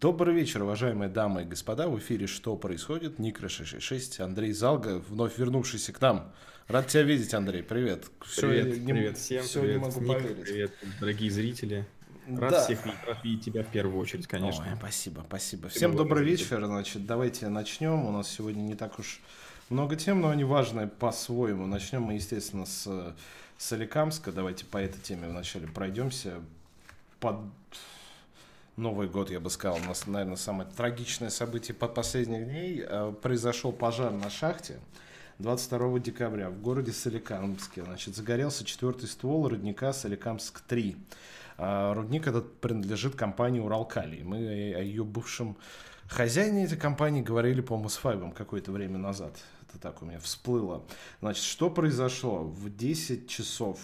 Добрый вечер, уважаемые дамы и господа. В эфире «Что происходит?» Никра 666, Андрей Залга, вновь вернувшийся к нам. Рад тебя видеть, Андрей. Привет. Все, привет, не, привет всем. Все привет, не могу Ник, поверить. Привет, дорогие зрители. Рад да. всех видеть, рад видеть тебя в первую очередь, конечно. Ой, спасибо, спасибо. Всем добрый вечер. Значит, давайте начнем. У нас сегодня не так уж много тем, но они важные по-своему. Начнем мы, естественно, с Соликамска. Давайте по этой теме вначале пройдемся. Под Новый год, я бы сказал, у нас, наверное, самое трагичное событие под последних дней. Э, произошел пожар на шахте 22 декабря в городе Соликамске. Значит, загорелся четвертый ствол родника Соликамск-3. Э, рудник этот принадлежит компании Уралкалий. Мы о ее бывшем хозяине этой компании говорили, по-моему, с Файбом какое-то время назад. Это так у меня всплыло. Значит, что произошло? В 10 часов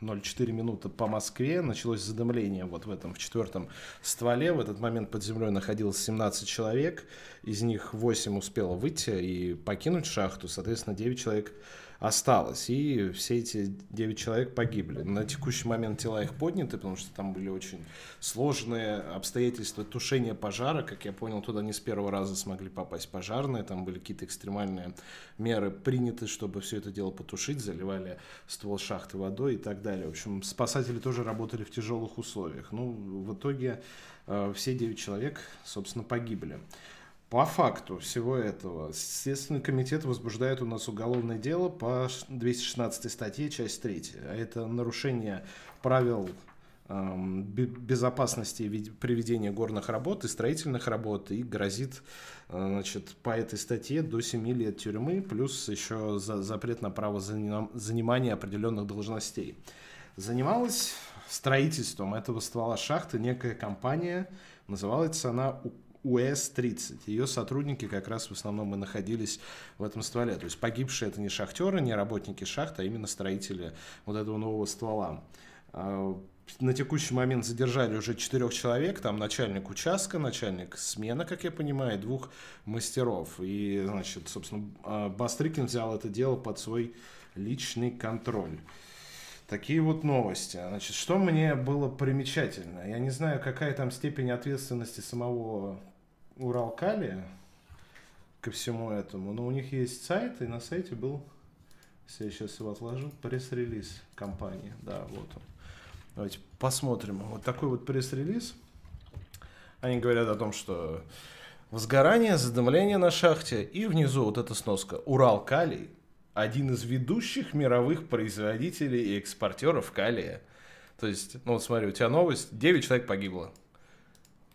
0,4 минуты по Москве. Началось задымление вот в этом, в четвертом стволе. В этот момент под землей находилось 17 человек, из них 8 успело выйти и покинуть шахту, соответственно, 9 человек осталось. И все эти 9 человек погибли. На текущий момент тела их подняты, потому что там были очень сложные обстоятельства тушения пожара. Как я понял, туда не с первого раза смогли попасть пожарные. Там были какие-то экстремальные меры приняты, чтобы все это дело потушить. Заливали ствол шахты водой и так далее. В общем, спасатели тоже работали в тяжелых условиях. Ну, в итоге э, все 9 человек, собственно, погибли. По факту всего этого Следственный комитет возбуждает у нас уголовное дело по 216 статье, часть 3. А это нарушение правил эм, безопасности приведения горных работ и строительных работ и грозит э, значит, по этой статье до 7 лет тюрьмы, плюс еще за, запрет на право занимания определенных должностей. Занималась строительством этого ствола шахты некая компания, называлась она УС-30. Ее сотрудники как раз в основном и находились в этом стволе. То есть погибшие это не шахтеры, не работники шахты, а именно строители вот этого нового ствола. А, на текущий момент задержали уже четырех человек, там начальник участка, начальник смены, как я понимаю, двух мастеров. И, значит, собственно, а, Бастрыкин взял это дело под свой личный контроль. Такие вот новости. Значит, что мне было примечательно? Я не знаю, какая там степень ответственности самого Уралкали ко всему этому. Но у них есть сайт, и на сайте был, если я сейчас его отложу, пресс-релиз компании. Да, вот он. Давайте посмотрим. Вот такой вот пресс-релиз. Они говорят о том, что возгорание, задымление на шахте, и внизу вот эта сноска. Урал Калий, один из ведущих мировых производителей и экспортеров калия. То есть, ну вот смотри, у тебя новость, 9 человек погибло.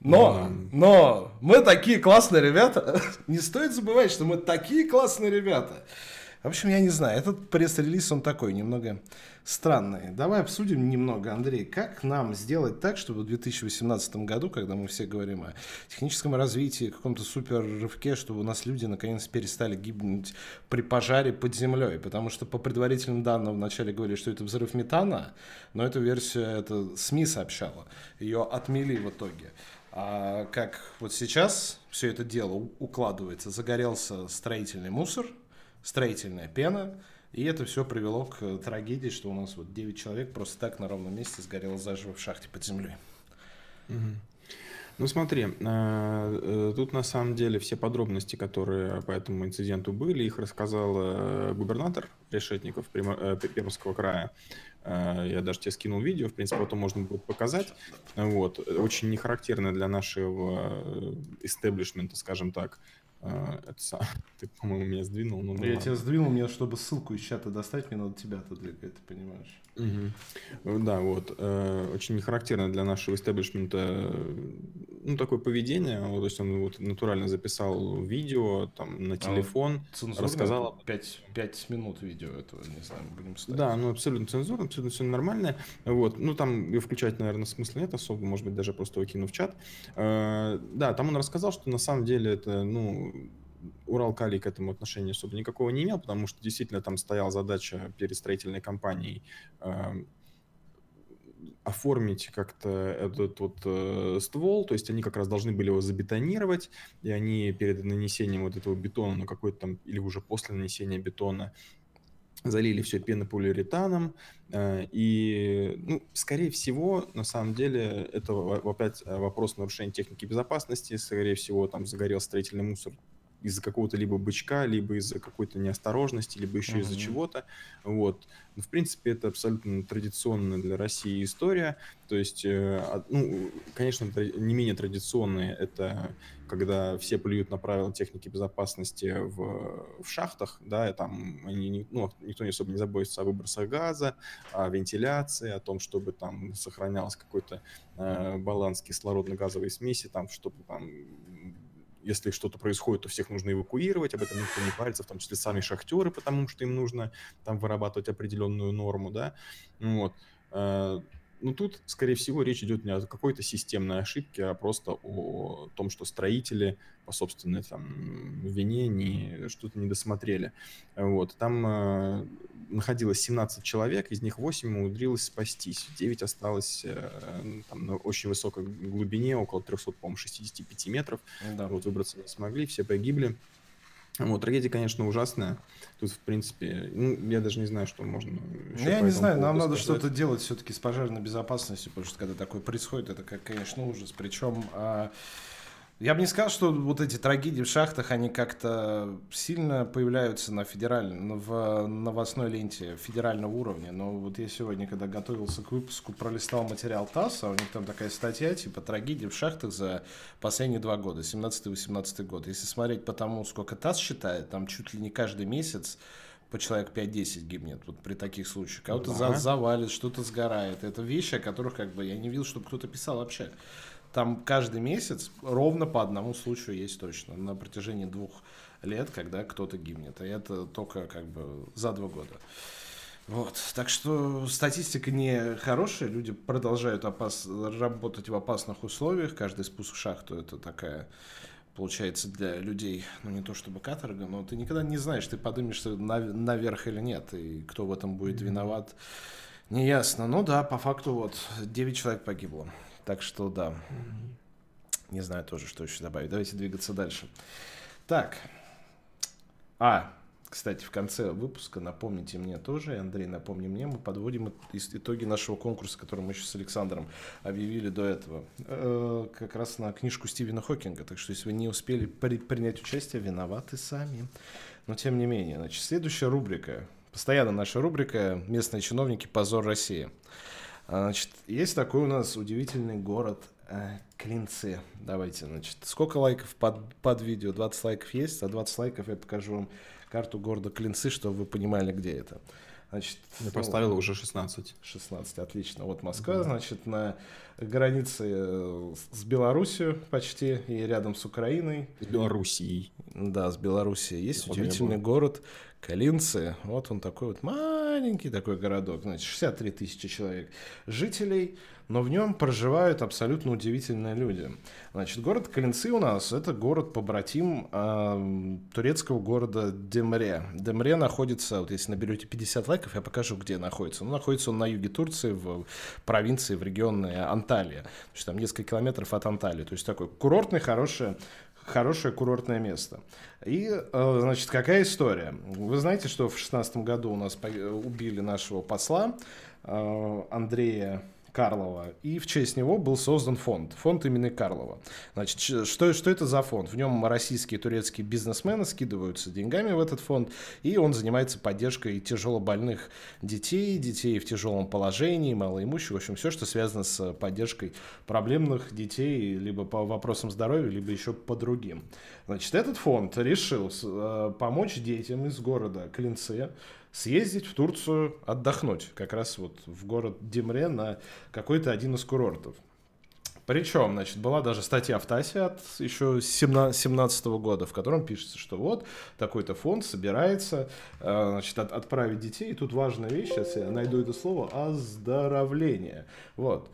Но, но, мы такие классные ребята. Не стоит забывать, что мы такие классные ребята. В общем, я не знаю, этот пресс-релиз, он такой, немного странный. Давай обсудим немного, Андрей, как нам сделать так, чтобы в 2018 году, когда мы все говорим о техническом развитии, каком-то супер рывке, чтобы у нас люди наконец перестали гибнуть при пожаре под землей. Потому что по предварительным данным вначале говорили, что это взрыв метана, но эту версию это СМИ сообщала. Ее отмели в итоге. А как вот сейчас все это дело укладывается, загорелся строительный мусор, строительная пена, и это все привело к трагедии, что у нас вот 9 человек просто так на ровном месте сгорело заживо в шахте под землей. Ну смотри, э, э, тут на самом деле все подробности, которые по этому инциденту были, их рассказал э, губернатор Решетников Пермского края. Я даже тебе скинул видео, в принципе, потом можно будет показать. Вот. Очень нехарактерно для нашего истеблишмента, скажем так, а, это, ты, по-моему, меня сдвинул. Ну, я тебя сдвинул, мне, чтобы ссылку из чата достать, мне надо тебя отодвигать, ты понимаешь. Угу. Да, вот. Э, очень нехарактерно для нашего истеблишмента ну, такое поведение. Вот, то есть он вот натурально записал видео там, на телефон, а рассказал... 5, 5 минут видео этого, не знаю, будем ставить. Да, ну абсолютно цензурно, абсолютно все нормально. Вот. Ну там ее включать, наверное, смысла нет особо, может быть, даже просто выкину в чат. Э, да, там он рассказал, что на самом деле это, ну, Урал Калий к этому отношения особо никакого не имел, потому что действительно там стояла задача перед строительной компанией э, оформить как-то этот вот э, ствол, то есть они как раз должны были его забетонировать, и они перед нанесением вот этого бетона, ну какой-то там, или уже после нанесения бетона, залили все пенополиуретаном, э, и, ну, скорее всего, на самом деле, это опять вопрос нарушения техники безопасности, скорее всего, там загорел строительный мусор из-за какого-то либо бычка, либо из-за какой-то неосторожности, либо еще mm-hmm. из-за чего-то. Вот. Но, в принципе, это абсолютно традиционная для России история. То есть, э, ну, конечно, не менее традиционные это когда все плюют на правила техники безопасности в, в шахтах, да, и там они, ну, никто не особо не заботится о выбросах газа, о вентиляции, о том, чтобы там сохранялся какой-то э, баланс кислородно-газовой смеси, там, чтобы там если что-то происходит, то всех нужно эвакуировать, об этом никто не парится, в том числе сами шахтеры, потому что им нужно там вырабатывать определенную норму, да, вот. Э, ну, тут, скорее всего, речь идет не о какой-то системной ошибке, а просто о том, что строители по собственной там вине не, что-то не досмотрели. Вот. Там э, находилось 17 человек, из них 8 умудрилось спастись. 9 осталось э, там, на очень высокой глубине, около 300, по-моему, 65 метров. Да. Вот выбраться не смогли, все погибли. Вот, трагедия, конечно, ужасная. Тут, в принципе, ну, я даже не знаю, что можно. Я не знаю, нам надо что-то делать все-таки с пожарной безопасностью, потому что когда такое происходит, это, конечно, ужас. Причем а, я бы не сказал, что вот эти трагедии в шахтах, они как-то сильно появляются на федеральном, в новостной ленте федерального уровня. Но вот я сегодня, когда готовился к выпуску, пролистал материал ТАСС, а у них там такая статья, типа трагедии в шахтах за последние два года, 17-18 год. Если смотреть по тому, сколько ТАСС считает, там чуть ли не каждый месяц по человек 5-10 гибнет вот при таких случаях. Кого-то ага. завалит, что-то сгорает. Это вещи, о которых как бы я не видел, чтобы кто-то писал вообще. Там каждый месяц ровно по одному случаю есть точно на протяжении двух лет, когда кто-то гибнет. И это только как бы за два года. Вот. Так что статистика не хорошая. Люди продолжают опас... работать в опасных условиях. Каждый спуск в шахту это такая получается для людей, ну не то чтобы каторга, но ты никогда не знаешь, ты поднимешься на, наверх или нет, и кто в этом будет виноват, неясно. Ну да, по факту вот 9 человек погибло. Так что да. Не знаю тоже, что еще добавить. Давайте двигаться дальше. Так. А, кстати, в конце выпуска напомните мне тоже, Андрей, напомни мне, мы подводим итоги нашего конкурса, который мы еще с Александром объявили до этого, э, как раз на книжку Стивена Хокинга. Так что, если вы не успели при принять участие, виноваты сами. Но тем не менее, значит, следующая рубрика, постоянно наша рубрика «Местные чиновники. Позор России». А, значит, есть такой у нас удивительный город э, Клинцы. Давайте, значит, сколько лайков под, под видео? 20 лайков есть, а 20 лайков я покажу вам карту города Клинцы, чтобы вы понимали, где это. Значит, я ну, поставил уже 16. 16, отлично. Вот Москва, да. значит, на границе э, с Белоруссией почти и рядом с Украиной. С Белоруссией. Да, с Белоруссией. Есть я удивительный город Калинцы. Вот он такой вот маленький такой городок, значит, 63 тысячи человек жителей, но в нем проживают абсолютно удивительные люди. Значит, город Калинцы у нас это город побратим э, турецкого города Демре. Демре находится, вот если наберете 50 лайков, я покажу, где находится. Ну, находится он на юге Турции, в провинции, в регионе Анталия. То есть там несколько километров от Анталии. То есть такой курортный, хороший хорошее курортное место. И, э, значит, какая история? Вы знаете, что в 2016 году у нас убили нашего посла э, Андрея Карлова, и в честь него был создан фонд, фонд имени Карлова. Значит, что, что это за фонд? В нем российские и турецкие бизнесмены скидываются деньгами в этот фонд, и он занимается поддержкой тяжелобольных детей, детей в тяжелом положении, малоимущих, в общем, все, что связано с поддержкой проблемных детей, либо по вопросам здоровья, либо еще по другим. Значит, этот фонд решил э, помочь детям из города Клинцы, съездить в Турцию отдохнуть, как раз вот в город Демре на какой-то один из курортов. Причем, значит, была даже статья в ТАСе от еще 17 года, в котором пишется, что вот такой-то фонд собирается э, значит, от, отправить детей. И тут важная вещь, сейчас я найду это слово, оздоровление. Вот.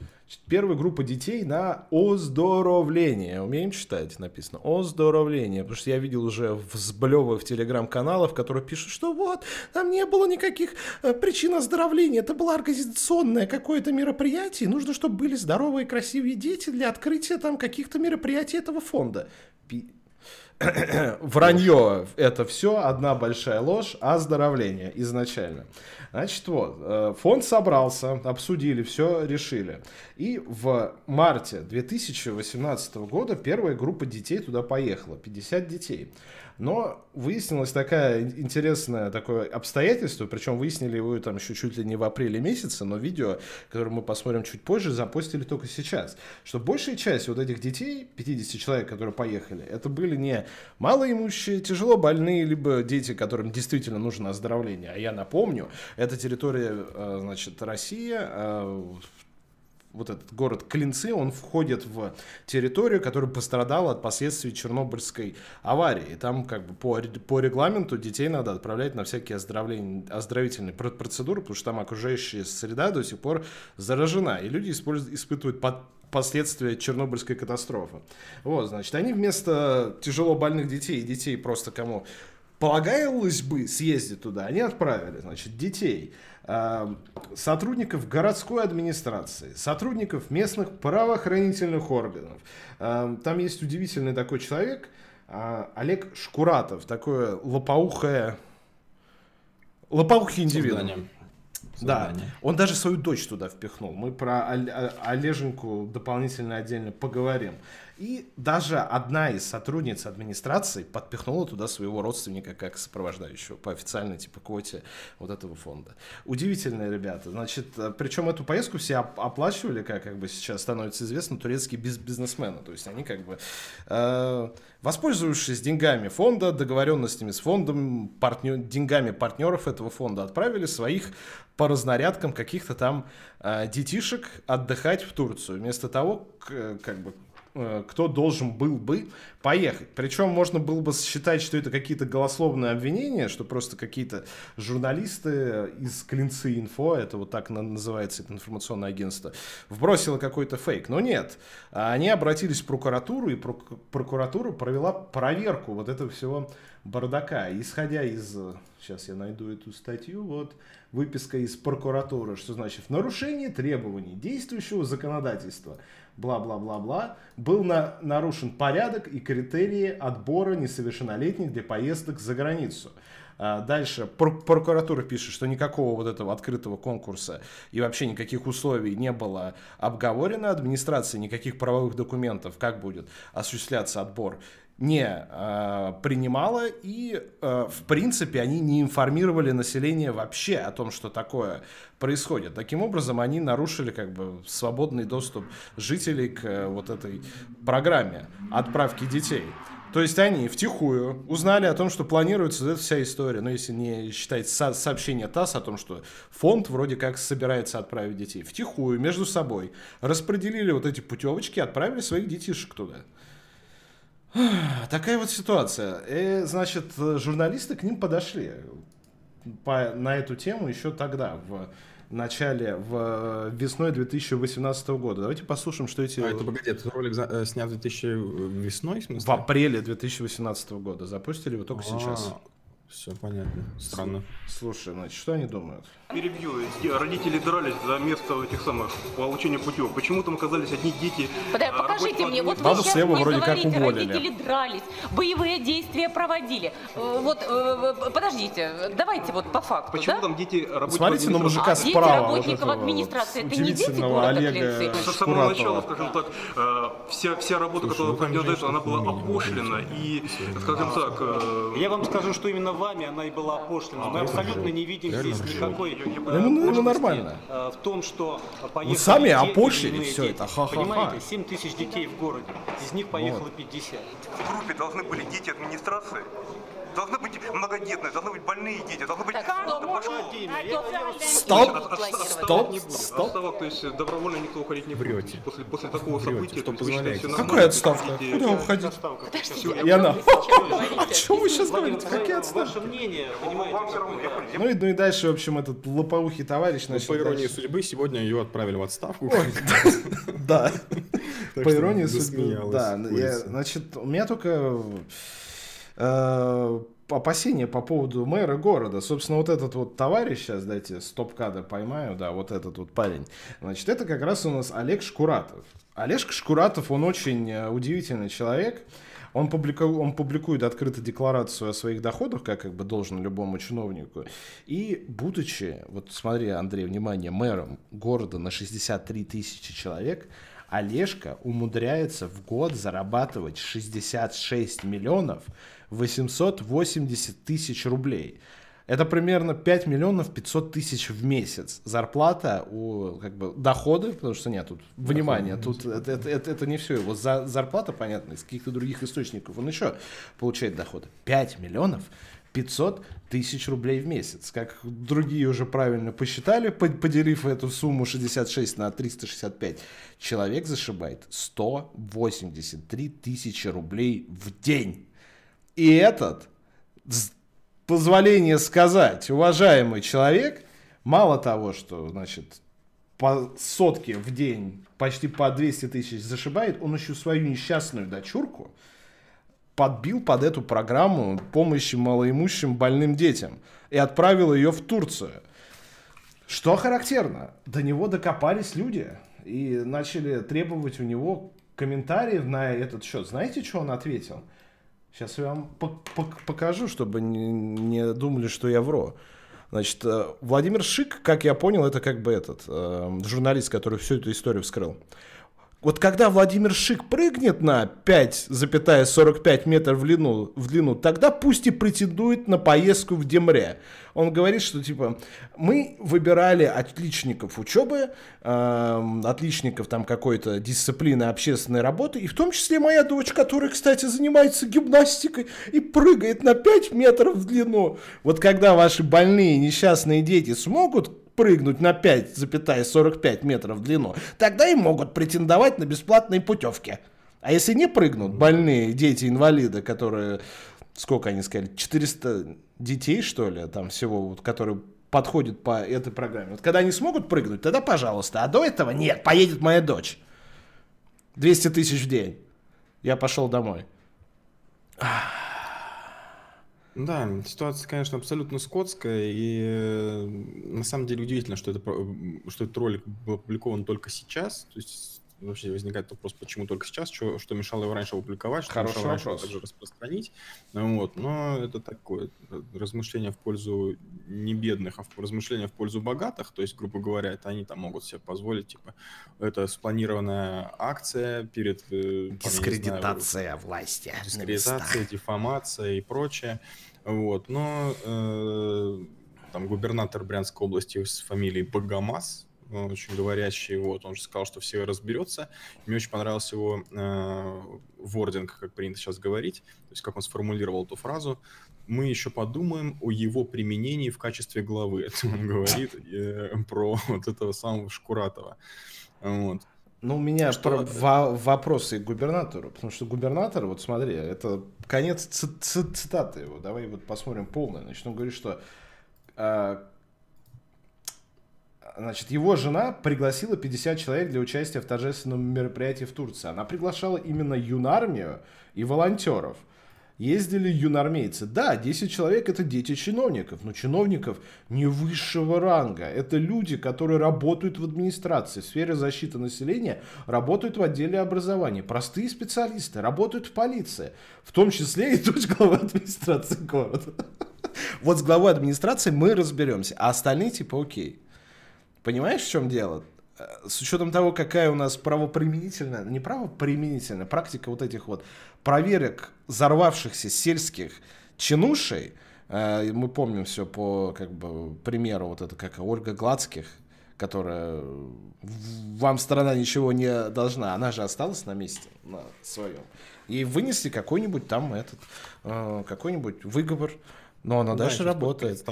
Первая группа детей на оздоровление. Умеем читать, написано. Оздоровление. Потому что я видел уже взблевы в телеграм-каналах, которые пишут, что вот, там не было никаких э, причин оздоровления. Это было организационное какое-то мероприятие. Нужно, чтобы были здоровые, красивые дети для открытия там каких-то мероприятий этого фонда. вранье это все одна большая ложь, оздоровление изначально. Значит, вот, э, фонд собрался, обсудили, все решили. И в марте 2018 года первая группа детей туда поехала, 50 детей. Но выяснилось такое интересное такое обстоятельство, причем выяснили его там еще чуть ли не в апреле месяце, но видео, которое мы посмотрим чуть позже, запустили только сейчас. Что большая часть вот этих детей, 50 человек, которые поехали, это были не малоимущие, тяжело больные, либо дети, которым действительно нужно оздоровление. А я напомню, это территория, э, значит, Россия, э, вот этот город Клинцы, он входит в территорию, которая пострадала от последствий Чернобыльской аварии. И там как бы по, по регламенту детей надо отправлять на всякие оздоровительные процедуры, потому что там окружающая среда до сих пор заражена. И люди испытывают под последствия Чернобыльской катастрофы. Вот, значит, они вместо тяжело больных детей и детей просто кому полагалось бы съездить туда, они отправили, значит, детей сотрудников городской администрации, сотрудников местных правоохранительных органов. Там есть удивительный такой человек, э, Олег Шкуратов, такое лопоухое, лопоухий индивидуум. Да, он даже свою дочь туда впихнул. Мы про Олеженьку дополнительно отдельно поговорим. И даже одна из сотрудниц администрации подпихнула туда своего родственника как сопровождающего по официальной типа квоте вот этого фонда. Удивительные ребята. Значит, э, причем эту поездку все оплачивали, как, как бы сейчас становится известно, турецкие биз бизнесмены. То есть они как бы, э, воспользовавшись деньгами фонда, договоренностями с фондом, партнер, деньгами партнеров этого фонда, отправили своих по разнарядкам каких-то там э, детишек отдыхать в Турцию. Вместо того, к, как бы Э, кто должен был бы поехать. Причем можно было бы считать, что это какие-то голословные обвинения, что просто какие-то журналисты из Клинцы Инфо, это вот так называется это информационное агентство, вбросило какой-то фейк. Но нет, они обратились в прокуратуру, и прокуратура провела проверку вот этого всего бардака. Исходя из, сейчас я найду эту статью, вот, выписка из прокуратуры, что значит в нарушении требований действующего законодательства – бла-бла-бла-бла, был на, нарушен порядок и критерии отбора несовершеннолетних для поездок за границу. А, дальше прокуратура пишет, что никакого вот этого открытого конкурса и вообще никаких условий не было обговорено. Администрация никаких правовых документов, как будет осуществляться отбор, не э, принимала, и, э, в принципе, они не информировали население вообще о том, что такое происходит. Таким образом, они нарушили как бы свободный доступ жителей к э, вот этой программе отправки детей. То есть они втихую узнали о том, что планируется эта вся история, но если не считать со сообщение ТАСС о том, что фонд вроде как собирается отправить детей, втихую между собой распределили вот эти путевочки, отправили своих детишек туда. Такая вот ситуация. И, значит, журналисты к ним подошли по, на эту тему еще тогда, в начале, в весной 2018 года. Давайте послушаем, что эти... А это, погоди, этот ролик за, э, снят 2000 весной, в смысле? В апреле 2018 года. Запустили его только А-а-а. сейчас. Все понятно. Странно. Слушай, значит, что они думают? Перебью. Родители дрались за место этих самых получения путевок. Почему там оказались одни дети? Подай, а, покажите мне, вот вы сейчас слева вроде говорите, как уволили. родители дрались, боевые действия проводили. Э, вот, э, подождите, давайте вот по факту, Почему да? там дети работников Смотрите на мужика а справа. Дети работников вот администрации, это не дети города Олега Клинцы? С самого начала, скажем так, э, вся, вся работа, Слушай, которая проделана, ну, она была опошлена. И, скажем так... Я вам скажу, что именно вами она и была опошлена. Мы абсолютно не видим здесь никакой ну, нормально. Э, в том, что поехали... сами опошлили все это, ха-ха-ха. Понимаете, 7 тысяч детей в городе, из них поехало 50. В группе должны были дети администрации, должны быть многодетные, должны быть больные дети, должны быть... Стоп! Стоп! Стоп! Отставок, то есть добровольно никто уходить не будет. После, после такого события... Что позволяете? Какая отставка? Куда уходить? И она... О чем вы сейчас говорите? Какие отставки? Ваше мнение, понимаете? Ну и, ну и дальше, в общем, этот лопоухий товарищ... Ну, по иронии судьбы, сегодня ее отправили в отставку. Да. По иронии судьбы. Да, значит, у меня только Э, опасения по поводу мэра города. Собственно, вот этот вот товарищ, сейчас дайте стоп-кадр поймаю, да, вот этот вот парень. Значит, это как раз у нас Олег Шкуратов. Олег Шкуратов, он очень э, удивительный человек. Он, публику, он публикует открыто декларацию о своих доходах, как, как бы должен любому чиновнику. И будучи, вот смотри, Андрей, внимание, мэром города на 63 тысячи человек, Олежка умудряется в год зарабатывать 66 миллионов 880 тысяч рублей. Это примерно 5 миллионов 500 тысяч в месяц. Зарплата у, как бы, доходы, потому что нет, тут, внимание, тут это, это, это, это не все. Его за, зарплата, понятно, из каких-то других источников он еще получает доходы. 5 миллионов 500 тысяч рублей в месяц. Как другие уже правильно посчитали, поделив эту сумму 66 на 365, человек зашибает 183 тысячи рублей в день. И этот, позволение сказать, уважаемый человек, мало того, что, значит, по сотке в день почти по 200 тысяч зашибает, он еще свою несчастную дочурку подбил под эту программу помощи малоимущим больным детям и отправил ее в Турцию. Что характерно, до него докопались люди и начали требовать у него комментариев на этот счет. Знаете, что он ответил? Сейчас я вам покажу, чтобы не, думали, что я вру. Значит, э, Владимир Шик, как я понял, это как бы этот э, журналист, который всю эту историю вскрыл. Вот когда Владимир Шик прыгнет на 5,45 метров в длину, в длину, тогда пусть и претендует на поездку в Демре. Он говорит, что типа мы выбирали отличников учебы, э, отличников там какой-то дисциплины общественной работы, и в том числе моя дочь, которая, кстати, занимается гимнастикой и прыгает на 5 метров в длину. Вот когда ваши больные несчастные дети смогут прыгнуть на 5,45 метров в длину, тогда и могут претендовать на бесплатные путевки. А если не прыгнут, больные дети-инвалиды, которые, сколько они сказали, 400 детей, что ли, там всего, вот, которые подходят по этой программе. Вот когда они смогут прыгнуть, тогда пожалуйста. А до этого нет, поедет моя дочь. 200 тысяч в день. Я пошел домой. Ах. Да, ситуация, конечно, абсолютно скотская, и э, на самом деле удивительно, что, это, что этот ролик был опубликован только сейчас. То есть вообще возникает вопрос, почему только сейчас, что, что мешало его раньше опубликовать, что Хороший мешало раньше его также распространить. Вот. Но это такое э, размышление в пользу не бедных, а в размышление в пользу богатых. То есть, грубо говоря, это они там могут себе позволить, типа, это спланированная акция перед... Э, Дискредитация знаю, власти. Дискредитация, дефамация и прочее. Вот. Но э, там губернатор Брянской области с фамилией Богомаз, очень говорящий, вот, он же сказал, что все разберется. Мне очень понравился его э, вординг, как принято сейчас говорить, то есть как он сформулировал эту фразу. Мы еще подумаем о его применении в качестве главы. Это он говорит э, про вот этого самого Шкуратова. Вот. Ну, у меня что... про во вопросы к губернатору, потому что губернатор, вот смотри, это конец цитаты его, давай вот посмотрим полное. Значит, он говорит, что э, значит, его жена пригласила 50 человек для участия в торжественном мероприятии в Турции. Она приглашала именно юнармию и волонтеров. Ездили юнармейцы. Да, 10 человек это дети чиновников, но чиновников не высшего ранга. Это люди, которые работают в администрации, в сфере защиты населения, работают в отделе образования. Простые специалисты, работают в полиции. В том числе и дочь главы администрации города. Вот с главой администрации мы разберемся, а остальные типа окей. Понимаешь, в чем дело? Э, с учетом того, какая у нас правоприменительная, не правоприменительная, практика вот этих вот проверок взорвавшихся сельских чинушей, э, мы помним все по как бы примеру вот это как Ольга Гладских, которая вам страна ничего не должна, она же осталась на месте на своем. И вынесли какой-нибудь там этот, э, какой-нибудь выговор, но она ну, дальше работает.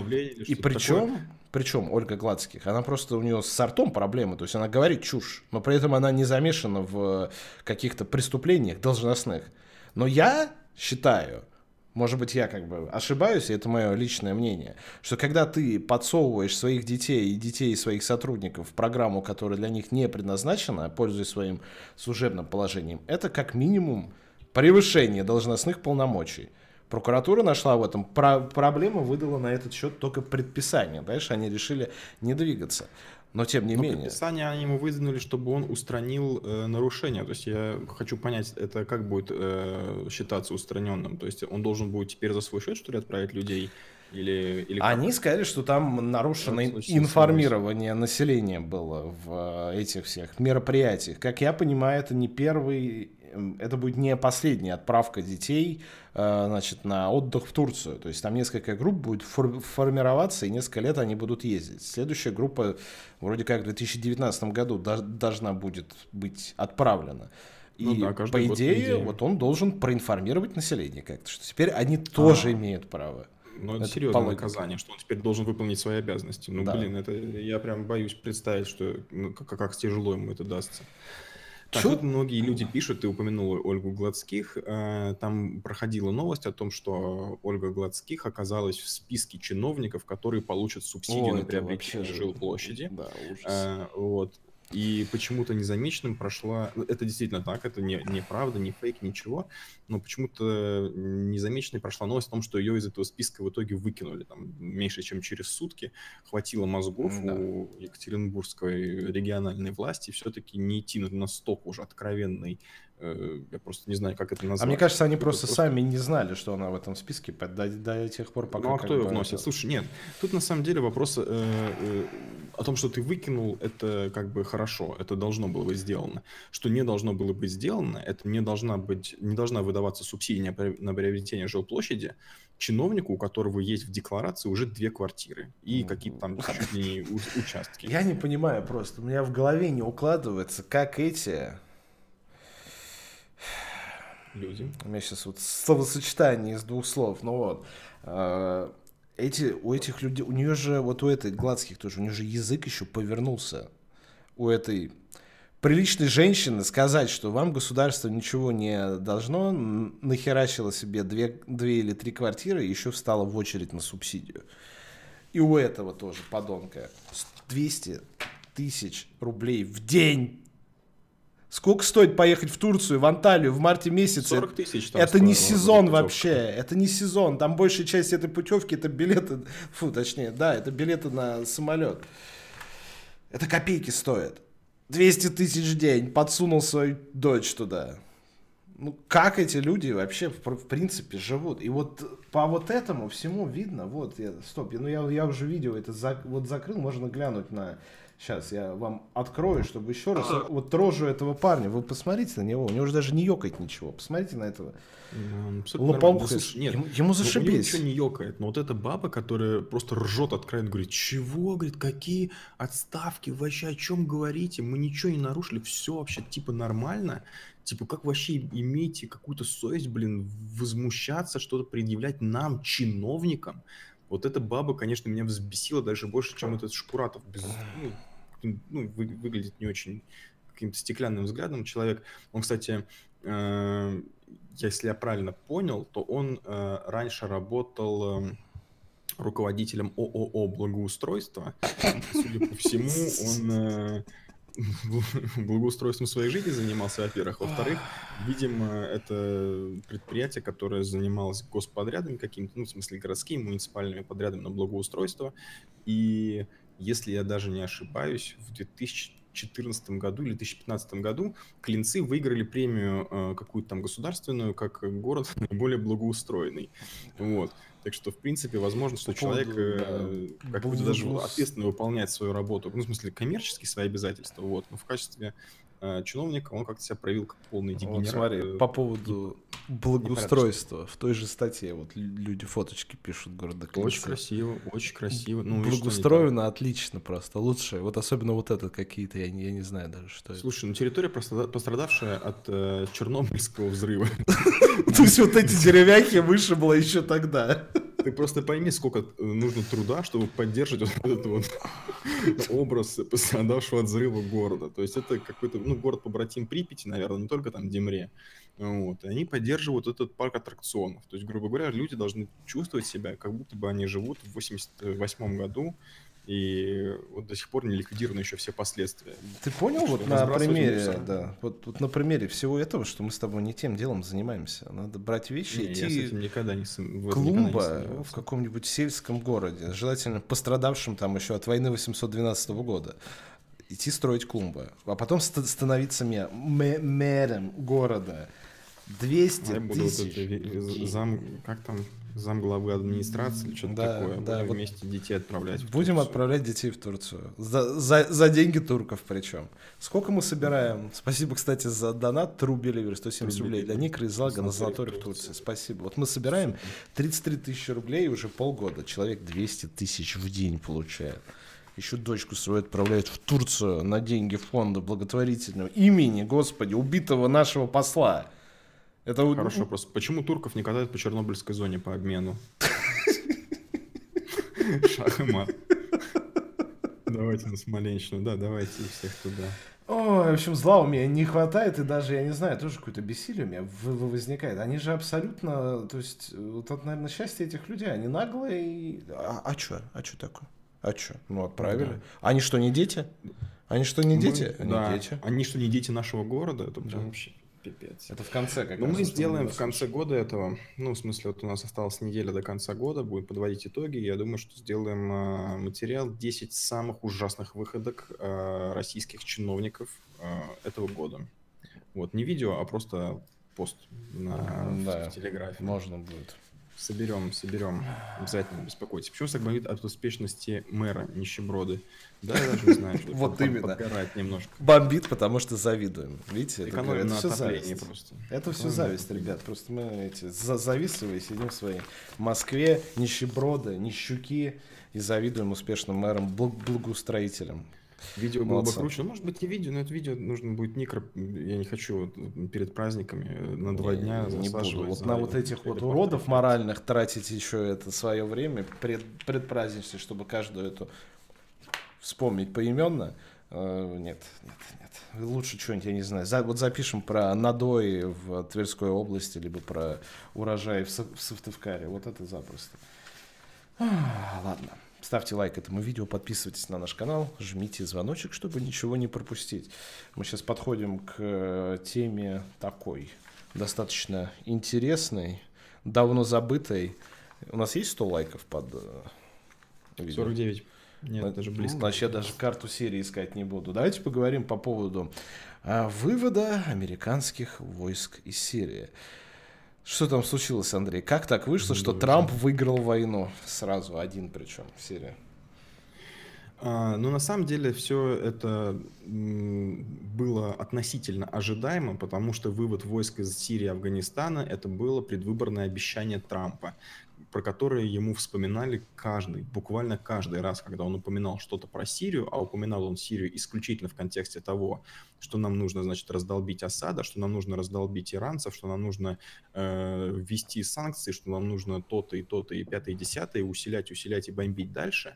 И причем, такое. Причем Ольга Гладских, она просто у нее с артом проблемы, то есть она говорит чушь, но при этом она не замешана в каких-то преступлениях должностных. Но я считаю, может быть, я как бы ошибаюсь, и это мое личное мнение, что когда ты подсовываешь своих детей и детей своих сотрудников в программу, которая для них не предназначена, пользуясь своим служебным положением, это как минимум превышение должностных полномочий. Прокуратура нашла в этом. Про проблема выдала на этот счет только предписание. Дальше они решили не двигаться. Но тем не Но менее. Предписание они ему выдвинули, чтобы он устранил э, нарушение. То есть я хочу понять, это как будет э, считаться устраненным. То есть он должен будет теперь за свой счет, что ли, отправить людей? Или, или Они сказали, что там нарушено информирование населения было в э, этих всех мероприятиях. Как я понимаю, это не первый, это будет не последняя отправка детей э, значит, на отдых в Турцию. То есть там несколько групп будет формироваться, и несколько лет они будут ездить. Следующая группа вроде как в 2019 году должна будет быть отправлена. Ну и ну да, по идее, вот он должен проинформировать население как-то, что теперь они тоже а. имеют право. Ну, это, это серьезное наказание, что он теперь должен выполнить свои обязанности. Ну, да. блин, это я прям боюсь представить, что ну, как, как тяжело ему это дастся. Так, вот многие люди пишут, ты упомянул Ольгу Гладских, э, там проходила новость о том, что Ольга Гладских оказалась в списке чиновников, которые получат субсидию О, на приобретение жилплощади. Да, ужас. Э, вот. И почему-то незамеченным прошла... Ну, это действительно так, это не, не правда, не фейк, ничего. Но почему-то незамеченной прошла новость о том, что ее из этого списка в итоге выкинули. Там меньше, чем через сутки хватило мозгов да. у Екатеринбургской региональной власти все-таки не идти на настолько уже откровенный я просто не знаю, как это назвать. А мне кажется, они просто, просто сами не знали, что она в этом списке до, до тех пор, пока... Ну, а кто ее вносит? Это... Слушай, нет, тут на самом деле вопрос э, э, о том, что ты выкинул, это как бы хорошо, это должно было быть сделано. Что не должно было быть сделано, это не должна быть, не должна выдаваться субсидия на приобретение жилплощади чиновнику, у которого есть в декларации уже две квартиры и какие-то там чуть ли не участки. Я не понимаю просто, у меня в голове не укладывается, как эти люди. У меня сейчас вот словосочетание из двух слов. Ну вот. Э, эти, у этих людей, у нее же, вот у этой Гладских тоже, у нее же язык еще повернулся. У этой приличной женщины сказать, что вам государство ничего не должно, нахерачила себе две, две или три квартиры еще встала в очередь на субсидию. И у этого тоже подонка 200 тысяч рублей в день Сколько стоит поехать в Турцию, в Анталию в марте месяце? 40 тысяч. Это не сезон вообще. Это не сезон. Там большая часть этой путевки это билеты. Фу, точнее, да, это билеты на самолет. Это копейки стоит. 200 тысяч в день. Подсунул свою дочь туда. Ну, как эти люди вообще, в, в принципе, живут? И вот по вот этому всему видно, вот, я, стоп, ну я, я уже видео это за, вот закрыл, можно глянуть на Сейчас я вам открою, чтобы еще раз... Вот рожу этого парня, вы посмотрите на него, у него же даже не ёкает ничего. Посмотрите на этого. Лопалку. Нет, ему, ему зашибись. У него ничего не ёкает, но вот эта баба, которая просто ржет откровенно, говорит, чего, говорит, какие отставки, вообще о чем говорите, мы ничего не нарушили, все вообще типа нормально. Типа, как вообще имеете какую-то совесть, блин, возмущаться, что-то предъявлять нам, чиновникам? Вот эта баба, конечно, меня взбесила даже больше, чем этот Шкуратов. Без, ну, ну, вы, выглядит не очень каким-то стеклянным взглядом человек. Он, кстати, э, если я правильно понял, то он э, раньше работал э, руководителем ООО «Благоустройство». Судя по всему, он э, благоустройством своей жизни занимался, во-первых. Во-вторых, видимо, это предприятие, которое занималось господрядами какими-то, ну, в смысле, городскими, муниципальными подрядами на благоустройство. И если я даже не ошибаюсь, в 2014 году или 2015 году клинцы выиграли премию э, какую-то там государственную, как город наиболее благоустроенный. Вот. Так что, в принципе, возможно, что По человек э, да, какую-то даже ответственно выполняет свою работу, ну, в смысле, коммерческие свои обязательства, вот, но в качестве э, чиновника он как-то себя проявил как полный дегенерат. Вот смотри, э, по поводу благоустройства, в той же статье вот люди фоточки пишут города Клинцы. Очень красиво, очень красиво. Ну, Благоустроено отлично просто, лучше. Вот особенно вот это какие-то, я не, я не знаю даже, что Слушай, это. ну территория пострадавшая от э, Чернобыльского взрыва. То есть вот эти деревяхи выше было еще тогда. Ты просто пойми, сколько э, нужно труда, чтобы поддерживать вот этот вот образ пострадавшего от взрыва города. То есть это какой-то, ну, город побратим Припяти, наверное, не только там Демре. Вот. И они поддерживают этот парк аттракционов. То есть, грубо говоря, люди должны чувствовать себя, как будто бы они живут в 88 году и вот до сих пор не ликвидированы еще все последствия. Ты понял вот на примере, да, вот, вот на примере всего этого, что мы с тобой не тем делом занимаемся. Надо брать вещи не, идти я с этим никогда не см... клумба не в каком-нибудь сельском городе, желательно пострадавшим там еще от войны 812 года идти строить клумбы, а потом становиться мэром города. 200 а я буду тысяч. Вот зам, как там, зам главы администрации или что-то да, такое. Да, Будем вот вместе детей отправлять. Будем отправлять детей в Турцию. За, за, за деньги турков причем. Сколько мы собираем? Спасибо, кстати, за донат. True Believer, 170 рублей для Никры из Лага на Золотой в Турции. Спасибо. Вот мы собираем 33 тысячи рублей уже полгода. Человек 200 тысяч в день получает еще дочку свою отправляют в Турцию на деньги фонда благотворительного имени, господи, убитого нашего посла. Это... Хороший вопрос. Почему турков не катают по Чернобыльской зоне по обмену? Шах и мат. Давайте на Смоленщину, да, давайте всех туда. Ой, в общем, зла у меня не хватает, и даже, я не знаю, тоже какое-то бессилие у меня возникает. Они же абсолютно, то есть, вот это, наверное, счастье этих людей, они наглые и... А, а что? А что такое? А что? Ну, отправили. Да. Они что, не дети? Они что, не дети? Мы, Они да. дети. Они что, не дети нашего города? Это да. вообще пипец. Это в конце как Ну, мы сделаем в конце года этого. Ну, в смысле, вот у нас осталась неделя до конца года, будем подводить итоги. Я думаю, что сделаем э, материал 10 самых ужасных выходок э, российских чиновников э, этого года. Вот, не видео, а просто пост на да, в Телеграфе. Можно будет. Соберем, соберем. Обязательно беспокойтесь. Почему так бомбит от успешности мэра нищеброды? Да, я даже не знаю, что Вот именно. Подгорает немножко. Бомбит, потому что завидуем. Видите, это, это все зависть. Просто. Это все зависть, ребят. Просто мы эти завистливые сидим в своей Москве, нищеброды, нищуки и завидуем успешным мэрам, благоустроителям. Видео было бы круче. Ну, может быть, не видео, но это видео нужно будет микро. Я не хочу перед праздниками на два дня не буду. Вот на вот этих вот уродов моральных тратить еще это свое время пред, предпраздничное, чтобы каждую эту вспомнить поименно. Uh, нет, нет, нет. Лучше что-нибудь, я не знаю. За, вот запишем про надои в Тверской области, либо про урожай в, в Сыктывкаре. Вот это запросто. А, ладно. Ставьте лайк этому видео, подписывайтесь на наш канал, жмите звоночек, чтобы ничего не пропустить. Мы сейчас подходим к э, теме такой, достаточно интересной, давно забытой. У нас есть 100 лайков под э, видео? 49. Нет, ну, даже близко. Значит, я даже карту серии искать не буду. Давайте поговорим по поводу а, вывода американских войск из Сирии. Что там случилось, Андрей? Как так вышло, что Трамп выиграл войну сразу, один причем в Сирии? А, ну, на самом деле, все это было относительно ожидаемо, потому что вывод войск из Сирии и Афганистана – это было предвыборное обещание Трампа про которые ему вспоминали каждый, буквально каждый раз, когда он упоминал что-то про Сирию, а упоминал он Сирию исключительно в контексте того, что нам нужно, значит, раздолбить Асада, что нам нужно раздолбить иранцев, что нам нужно э, ввести санкции, что нам нужно то-то и то-то и пятое и десятое, усилять, усилять и бомбить дальше.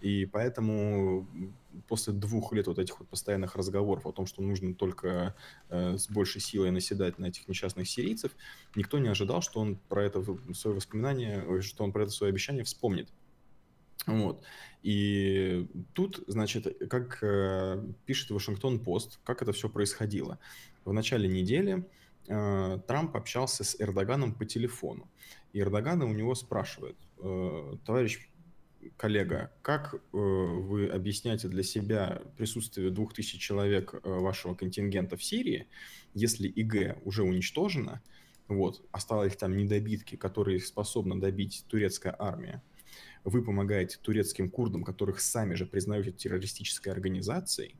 И поэтому после двух лет вот этих вот постоянных разговоров о том, что нужно только э, с большей силой наседать на этих несчастных сирийцев, никто не ожидал, что он про это свое воспоминание, что он про это свое обещание вспомнит. Вот. И тут, значит, как э, пишет Вашингтон-Пост, как это все происходило. В начале недели э, Трамп общался с Эрдоганом по телефону. И Эрдогана у него спрашивает, э, товарищ коллега, как э, вы объясняете для себя присутствие двух тысяч человек э, вашего контингента в Сирии, если ИГ уже уничтожена, вот, осталось там недобитки, которые способны добить турецкая армия, вы помогаете турецким курдам, которых сами же признаете террористической организацией,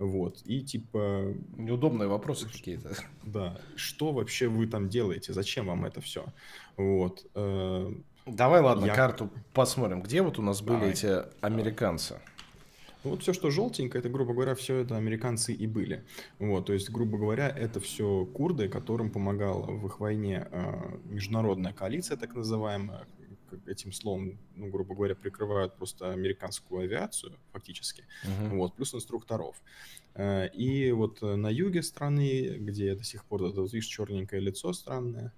вот, и типа... Неудобные вопросы какие-то. Да, что вообще вы там делаете, зачем вам это все? Вот, э, Давай, ладно, я... карту посмотрим. Где вот у нас были Давай. эти американцы? Ну, вот все, что желтенькое, это, грубо говоря, все это американцы и были. Вот, то есть, грубо говоря, это все курды, которым помогала в их войне э, международная коалиция, так называемая. Этим словом, ну, грубо говоря, прикрывают просто американскую авиацию, фактически. Uh-huh. Вот, плюс инструкторов. Э, и вот на юге страны, где до сих пор, это, вот, видишь, черненькое лицо странное,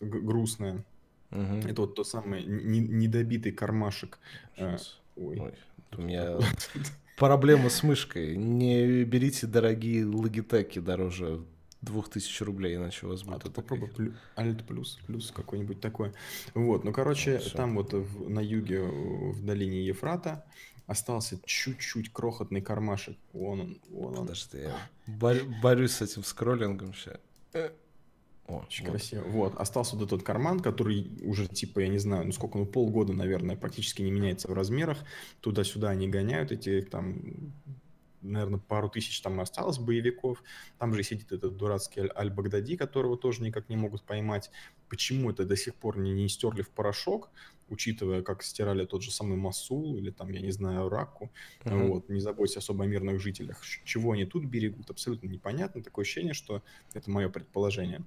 грустное, Угу. Это вот тот самый недобитый кармашек э, Ой. Ой у меня проблема с мышкой. Не берите дорогие логитеки дороже 2000 рублей, иначе у вас будет... А это попробуй плю... Alt плюс, плюс какой-нибудь такой. Вот, ну, короче, ну, там вот в, на юге, в долине Ефрата, остался чуть-чуть крохотный кармашек. Вон он, вон он. Подожди, я борюсь с этим скроллингом сейчас. О, Очень красиво. Вот, остался вот этот карман, который уже, типа, я не знаю, ну сколько, ну полгода, наверное, практически не меняется в размерах. Туда-сюда они гоняют эти, там, наверное, пару тысяч там осталось боевиков. Там же сидит этот дурацкий Аль-Багдади, которого тоже никак не могут поймать. Почему это до сих пор не, не стерли в порошок, учитывая, как стирали тот же самый Масул или там, я не знаю, Раку. Uh-huh. Вот, не заботьтесь особо о мирных жителях. Чего они тут берегут, абсолютно непонятно. Такое ощущение, что это мое предположение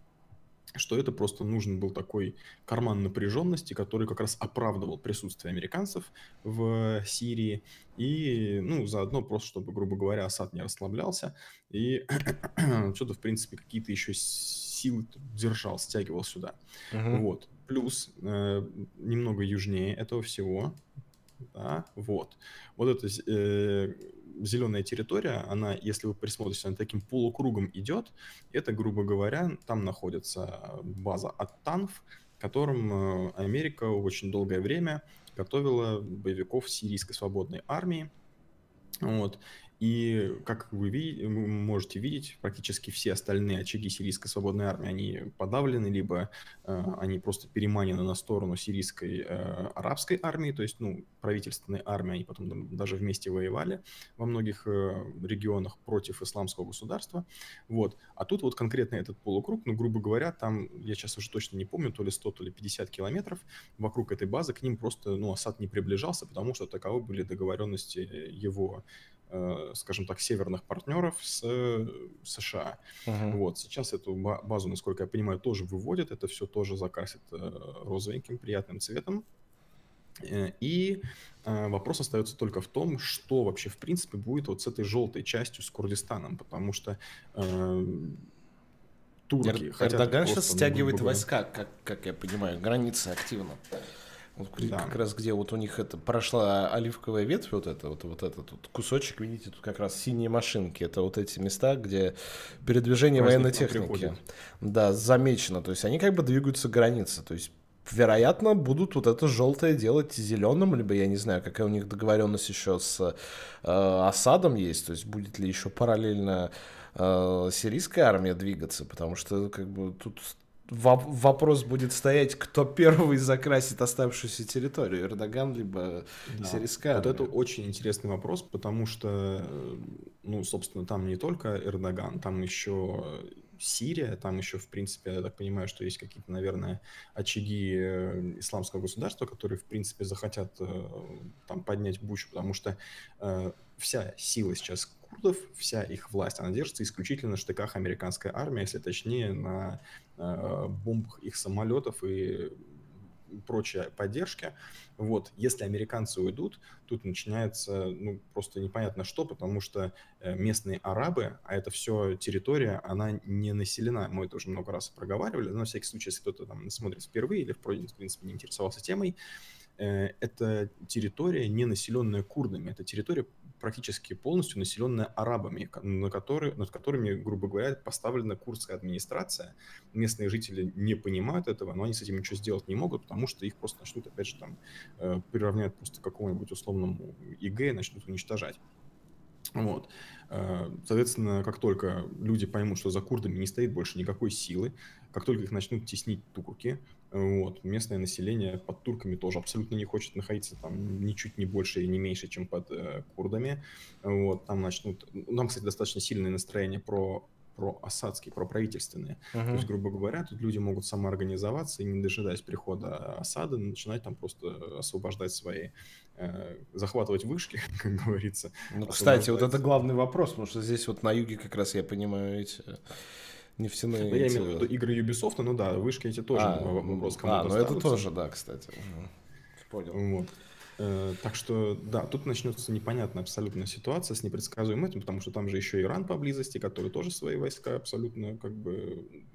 что это просто нужен был такой карман напряженности, который как раз оправдывал присутствие американцев в Сирии, и, ну, заодно просто, чтобы, грубо говоря, Асад не расслаблялся, и что-то, в принципе, какие-то еще силы держал, стягивал сюда. Uh-huh. Вот. Плюс э, немного южнее этого всего, да, вот. Вот это э, зеленая территория, она, если вы присмотритесь, она таким полукругом идет. Это, грубо говоря, там находится база от ТАНФ, которым э, Америка очень долгое время готовила боевиков сирийской свободной армии. Вот. И, как вы, видите, можете видеть, практически все остальные очаги сирийской свободной армии, они подавлены, либо э, они просто переманены на сторону сирийской э, арабской армии, то есть, ну, правительственной армии, они потом даже вместе воевали во многих э, регионах против исламского государства. Вот. А тут вот конкретно этот полукруг, ну, грубо говоря, там, я сейчас уже точно не помню, то ли 100, то ли 50 километров вокруг этой базы, к ним просто, ну, Асад не приближался, потому что таковы были договоренности его скажем так, северных партнеров с э, США. Uh-huh. Вот, сейчас эту базу, насколько я понимаю, тоже выводят, это все тоже закрасит э, розовеньким, приятным цветом. И вопрос остается только в том, что вообще в принципе будет вот с этой желтой частью, с Курдистаном, потому что э, турки Эр- хотят Эрдоган сейчас стягивает войска, как, как я понимаю, границы активно. Вот да. как раз где вот у них это прошла оливковая ветвь, вот это, вот, вот этот вот кусочек, видите, тут как раз синие машинки. Это вот эти места, где передвижение Праздник военной техники. Да, замечено. То есть они как бы двигаются границы. То есть вероятно, будут вот это желтое делать зеленым, либо я не знаю, какая у них договоренность еще с э, осадом есть, то есть будет ли еще параллельно э, сирийская армия двигаться, потому что как бы тут вопрос будет стоять, кто первый закрасит оставшуюся территорию, Эрдоган либо да. сирийская Вот это очень интересный вопрос, потому что, ну, собственно, там не только Эрдоган, там еще Сирия, там еще, в принципе, я так понимаю, что есть какие-то, наверное, очаги э, исламского государства, которые, в принципе, захотят э, там поднять бучу, потому что э, вся сила сейчас курдов, вся их власть, она держится исключительно на штыках американской армии, если точнее на э, бомбах их самолетов и прочей поддержки. Вот, если американцы уйдут, тут начинается, ну, просто непонятно что, потому что э, местные арабы, а это все территория, она не населена. Мы это уже много раз проговаривали, но на всякий случай, если кто-то там смотрит впервые или, в принципе, не интересовался темой, э, это территория, не населенная курдами, это территория практически полностью населенная арабами, на которые, над которыми, грубо говоря, поставлена курдская администрация. Местные жители не понимают этого, но они с этим ничего сделать не могут, потому что их просто начнут, опять же, там, э, приравнять просто к какому-нибудь условному ИГ и начнут уничтожать. Вот. Э, соответственно, как только люди поймут, что за курдами не стоит больше никакой силы, как только их начнут теснить турки, вот, местное население под турками тоже абсолютно не хочет находиться там ничуть не больше и не меньше, чем под э, курдами. Вот, там начнут... Нам, кстати, достаточно сильное настроение про про осадские, про правительственные. Uh-huh. То есть, грубо говоря, тут люди могут самоорганизоваться и, не дожидаясь прихода осады, начинать там просто освобождать свои, э, захватывать вышки, как говорится. Ну, кстати, вот это главный вопрос, потому что здесь вот на юге как раз, я понимаю, эти нефтяные... Ну, я имею в виду игры Ubisoft, ну да, вышки эти тоже а, вопрос кому-то А, ну это тоже, да, кстати. Понял. Вот. Э, так что, да, тут начнется непонятная абсолютно ситуация с непредсказуемым этим, потому что там же еще Иран поблизости, который тоже свои войска абсолютно как бы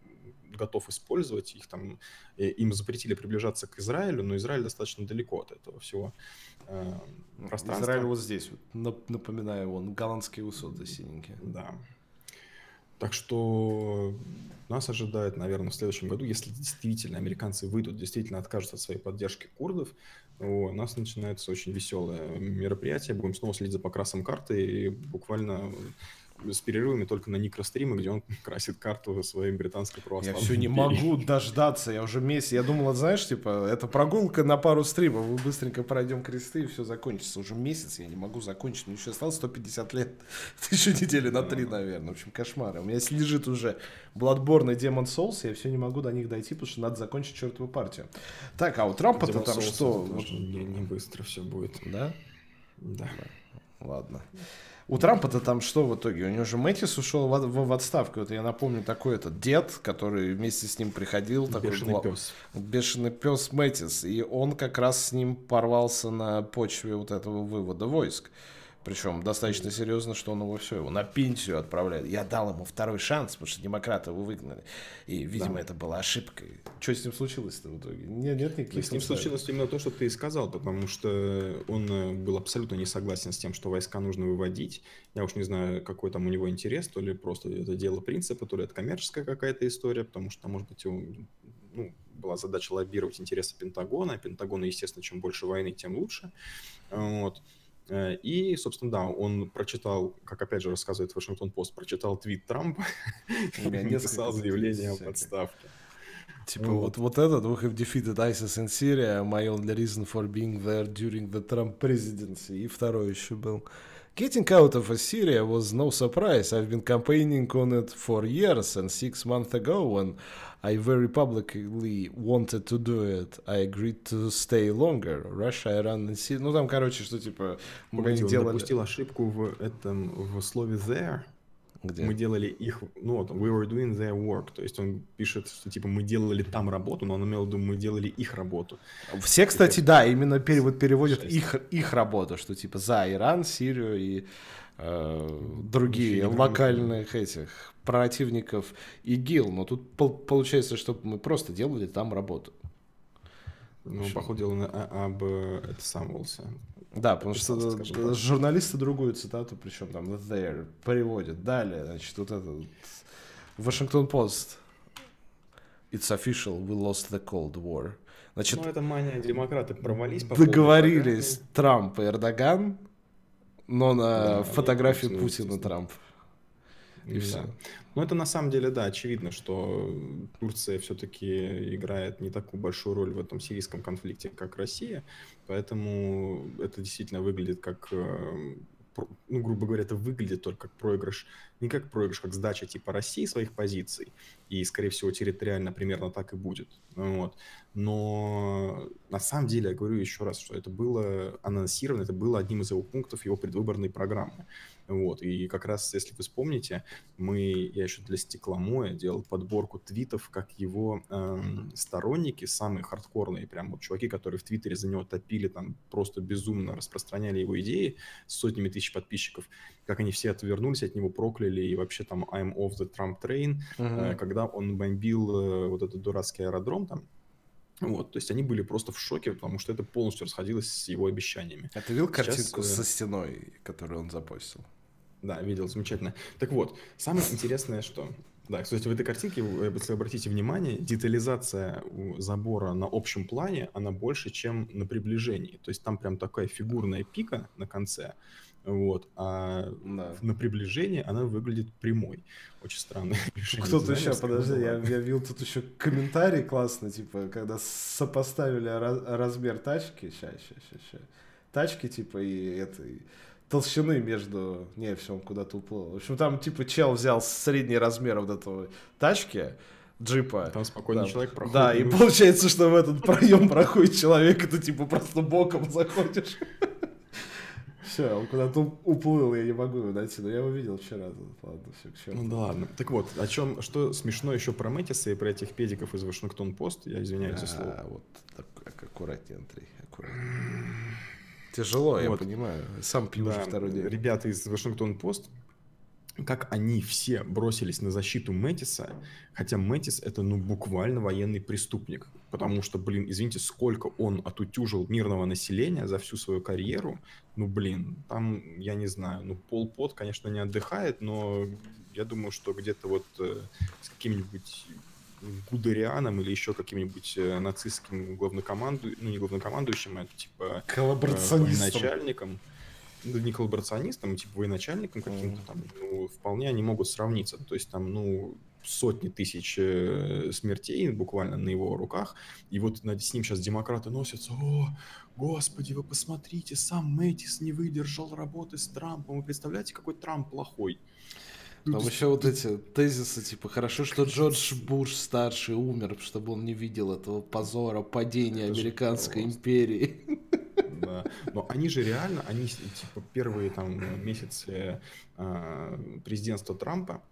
готов использовать. Их там, э, им запретили приближаться к Израилю, но Израиль достаточно далеко от этого всего э, пространства. Израиль вот здесь, вот, напоминаю, вон, голландские высоты синенькие. Да. Так что нас ожидает, наверное, в следующем году, если действительно американцы выйдут, действительно откажутся от своей поддержки курдов, у нас начинается очень веселое мероприятие. Будем снова следить за покрасом карты и буквально с перерывами только на никростримы, где он красит карту своей британской православной Я все не могу дождаться, я уже месяц, я думал, знаешь, типа, это прогулка на пару стримов, мы быстренько пройдем кресты и все закончится. Уже месяц я не могу закончить, мне еще осталось 150 лет, еще недели на три, наверное. В общем, кошмар. У меня лежит уже Bloodborne и Demon Souls, я все не могу до них дойти, потому что надо закончить чертову партию. Так, а у Трампа-то там что? Не, не быстро все будет. Да? Да. Ладно. У Трампа-то там что в итоге? У него же Мэтис ушел в, в, в отставку. Вот я напомню, такой этот дед, который вместе с ним приходил. Бешеный такой, пес. Бешеный пес Мэтис. И он как раз с ним порвался на почве вот этого вывода войск. Причем достаточно серьезно, что он его все, его на пенсию отправляет. Я дал ему второй шанс, потому что демократы его выгнали. И, видимо, да. это была ошибкой. Что с ним случилось-то в итоге? Нет, нет никаких С ним случилось именно то, что ты и сказал, потому что он э, был абсолютно не согласен с тем, что войска нужно выводить. Я уж не знаю, какой там у него интерес, то ли просто это дело принципа, то ли это коммерческая какая-то история, потому что, может быть, он, ну, была задача лоббировать интересы Пентагона. Пентагона, естественно, чем больше войны, тем лучше. Вот. Э, и, собственно, да, он прочитал, как опять же рассказывает Вашингтон-Пост, прочитал твит Трампа и написал заявление об отставке. Типа вот. вот, вот этот, we have defeated ISIS in Syria, my only reason for being there during the Trump presidency. И второй еще был. Getting out of Syria was no surprise. I've been campaigning on it for years, and six months ago, when I very publicly wanted to do it. I agreed to stay longer. Russia, Iran and Syria. Ну, там, короче, что, типа, мы Погоди, делали... Он допустил ошибку в этом, в слове there. Где? Мы делали их, ну вот, we were doing their work, то есть он пишет, что типа мы делали там работу, но он имел в виду, мы делали их работу. Все, кстати, да, именно перевод переводят их, их работу, что типа за Иран, Сирию и другие локальных этих противников ИГИЛ, но тут получается, что мы просто делали там работу. Ну, походу, дела, на, а, об это самовался. Да, потому что скажем, журналисты другую цитату, причем там there, переводят. Далее, значит, вот этот Вашингтон Пост. It's official, we lost the Cold War. Значит, ну, это мания демократы провались. По договорились Трамп и Эрдоган, но на да, фотографии Путина Трамп. И да. все. Но это на самом деле, да, очевидно, что Турция все-таки играет не такую большую роль в этом сирийском конфликте, как Россия. Поэтому это действительно выглядит как э, ну, грубо говоря, это выглядит только как проигрыш, не как проигрыш, как сдача типа России своих позиций, и, скорее всего, территориально примерно так и будет. Вот. Но на самом деле, я говорю еще раз, что это было анонсировано, это было одним из его пунктов его предвыборной программы. Вот. И как раз, если вы вспомните, мы, я еще для стекломоя делал подборку твитов, как его э, сторонники, самые хардкорные, прям вот чуваки, которые в Твиттере за него топили, там просто безумно распространяли его идеи с сотнями тысяч подписчиков, как они все отвернулись от него, прокляли, и вообще там I'm off the Trump train, uh-huh. э, когда он бомбил э, вот этот дурацкий аэродром там, вот, то есть они были просто в шоке, потому что это полностью расходилось с его обещаниями. А ты видел картинку Сейчас, э, со стеной, которую он запостил? Да, видел, замечательно. Так вот, самое интересное, что... Да, кстати, в этой картинке, если обратите внимание, детализация забора на общем плане, она больше, чем на приближении. То есть там прям такая фигурная пика на конце, вот, а да. на приближении она выглядит прямой. Очень странное решение. Кто-то еще, подожди, я, я видел тут еще комментарий классный, типа, когда сопоставили раз, размер тачки, сейчас, сейчас, сейчас, тачки, типа, и это, и толщины между... Не, все, он куда-то уплыл. В общем, там типа чел взял средний размер вот этого тачки, джипа. Там спокойно да. человек проходит. Да, и получается, что в этот проем проходит человек, и ты типа просто боком заходишь. Все, он куда-то уплыл, я не могу его найти, но я его видел вчера. Ладно, все, к черту. Ну да ладно. Так вот, о чем, что смешно еще про Мэтиса и про этих педиков из Вашингтон-Пост, я извиняюсь за слово. А, вот так, аккуратнее, Андрей, аккуратнее. Тяжело, вот. я понимаю. Сам пью да. уже второй день. Ребята из Вашингтон-Пост как они все бросились на защиту Мэтиса, хотя Мэтис это ну буквально военный преступник, потому что, блин, извините, сколько он отутюжил мирного населения за всю свою карьеру, ну блин, там, я не знаю, ну Пол Пот, конечно, не отдыхает, но я думаю, что где-то вот э, с каким-нибудь Гудерианом или еще каким-нибудь э, нацистским главнокомандующим, ну не главнокомандующим, а типа э, начальником ну, не коллаборационистом, типа военачальником каким-то там, ну, вполне они могут сравниться. То есть там, ну, сотни тысяч э, смертей буквально на его руках. И вот над, с ним сейчас демократы носятся. О, господи, вы посмотрите, сам Мэтис не выдержал работы с Трампом. Вы представляете, какой Трамп плохой? Там еще вот эти тезисы, типа, хорошо, что Джордж Буш старший умер, чтобы он не видел этого позора, падения американской империи. Да. Но они же реально, они типа первые там месяцы э, президентства Трампа,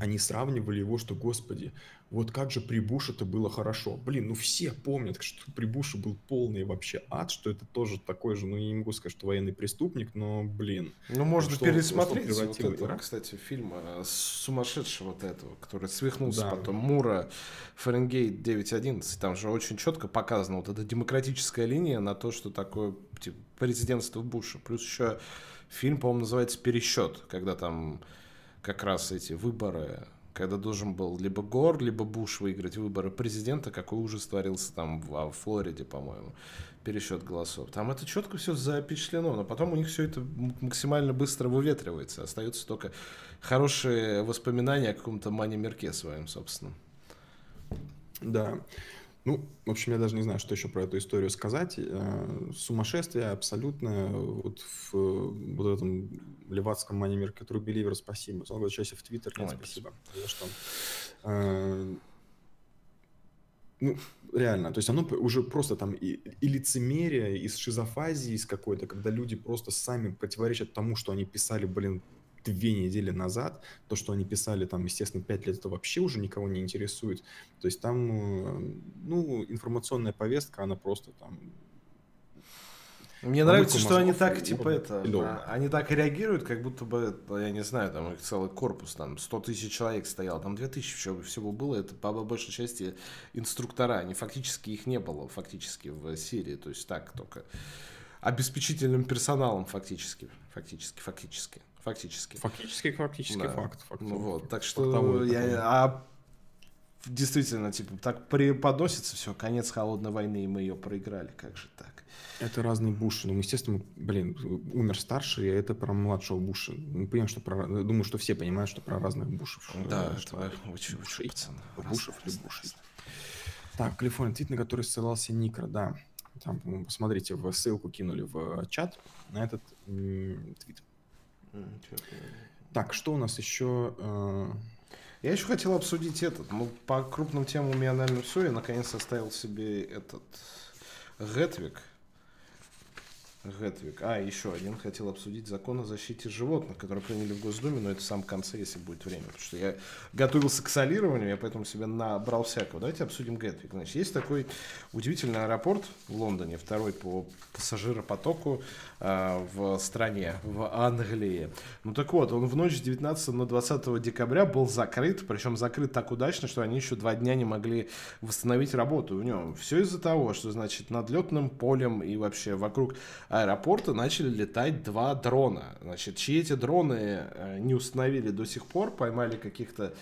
они сравнивали его, что, господи, вот как же при Буше это было хорошо. Блин, ну все помнят, что при Буше был полный вообще ад, что это тоже такой же, ну я не могу сказать, что военный преступник, но, блин. Ну, можно что, пересмотреть что вот это, кстати, фильм э, сумасшедшего вот этого, который свихнулся да. потом, Мура, Фаренгейт 9.11, там же очень четко показана вот эта демократическая линия на то, что такое типа, президентство Буша. Плюс еще фильм, по-моему, называется «Пересчет», когда там как раз эти выборы, когда должен был либо Гор, либо Буш выиграть выборы президента, какой ужас творился там в, в Флориде, по-моему, пересчет голосов. Там это четко все запечатлено, но потом у них все это максимально быстро выветривается. Остаются только хорошие воспоминания о каком-то Мане Мерке своем собственном. Да. Ну, в общем, я даже не знаю, что еще про эту историю сказать. Э, сумасшествие абсолютно. Вот в вот этом левацком манимир, который Беливер, спасибо. Он говорит, в Твиттер, нет, спасибо. За что? Э, ну, реально, то есть оно уже просто там и, и лицемерие, и шизофазии из какой-то, когда люди просто сами противоречат тому, что они писали, блин, две недели назад, то, что они писали там, естественно, пять лет, это вообще уже никого не интересует. То есть там, э, ну, информационная повестка, она просто там мне нравится, что они так, типа, это, а, они так реагируют, как будто бы, я не знаю, там их целый корпус, там 100 тысяч человек стоял, там 2000 всего, всего было, это по большей части инструктора, они фактически их не было, фактически в Сирии, то есть так только обеспечительным персоналом фактически, фактически, фактически. Фактически. Фактически, фактически да. факт. факт ну, вот, так что я, а действительно, типа, так преподносится все, конец холодной войны, и мы ее проиграли, как же так? Это разные Буши. Ну, естественно, блин, умер старший, и это про младшего Буша. Мы понимаем, что про... Думаю, что все понимают, что про разных Бушев. Да, что это очень, очень пацаны. Бушев или Бушей. Так, Калифорния, твит, на который ссылался Никро, да. Там, посмотрите, в ссылку кинули в чат на этот твит. Так, что у нас еще? Э? Я еще хотел обсудить этот. Ну, по крупным темам у меня, наверное, все. Я наконец оставил себе этот Гетвик. Гетвик. А, еще один хотел обсудить закон о защите животных, который приняли в Госдуме, но это в самом конце, если будет время. Потому что я готовился к солированию, я поэтому себе набрал всякого. Давайте обсудим Гетвик. Значит, есть такой удивительный аэропорт в Лондоне, второй по пассажиропотоку э, в стране, в Англии. Ну так вот, он в ночь с 19 на 20 декабря был закрыт, причем закрыт так удачно, что они еще два дня не могли восстановить работу в нем. Все из-за того, что, значит, над летным полем и вообще вокруг аэропорта начали летать два дрона. Значит, чьи эти дроны э, не установили до сих пор, поймали каких-то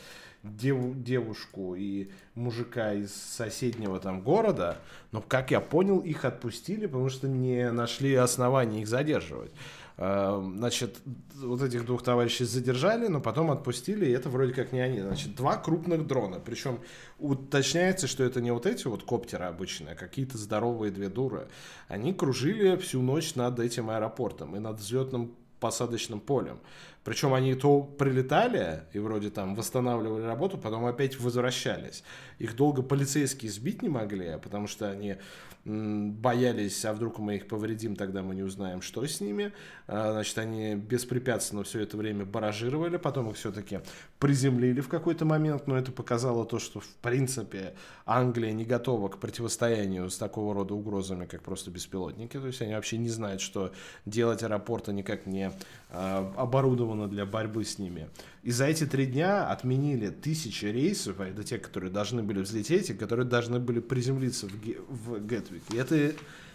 дев, девушку и мужика из соседнего там города, но, как я понял, их отпустили, потому что не нашли оснований их задерживать. Эм, значит, вот этих двух товарищей задержали, но потом отпустили, и это вроде как не они. Значит, два крупных дрона. Причем уточняется, что это не вот эти вот коптеры обычные, а какие-то здоровые две дуры. Они кружили всю ночь над этим аэропортом и над взлетным посадочным полем. Причем они то прилетали и вроде там восстанавливали работу, потом опять возвращались. Их долго полицейские сбить не могли, потому что они боялись, а вдруг мы их повредим, тогда мы не узнаем, что с ними. А, значит, они беспрепятственно все это время баражировали, потом их все-таки приземлили в какой-то момент, но это показало то, что, в принципе, Англия не готова к противостоянию с такого рода угрозами, как просто беспилотники. То есть они вообще не знают, что делать аэропорты никак не а, оборудованы израсходовано для борьбы с ними. И за эти три дня отменили тысячи рейсов, а это те, которые должны были взлететь и которые должны были приземлиться в, в Гетвик. И это,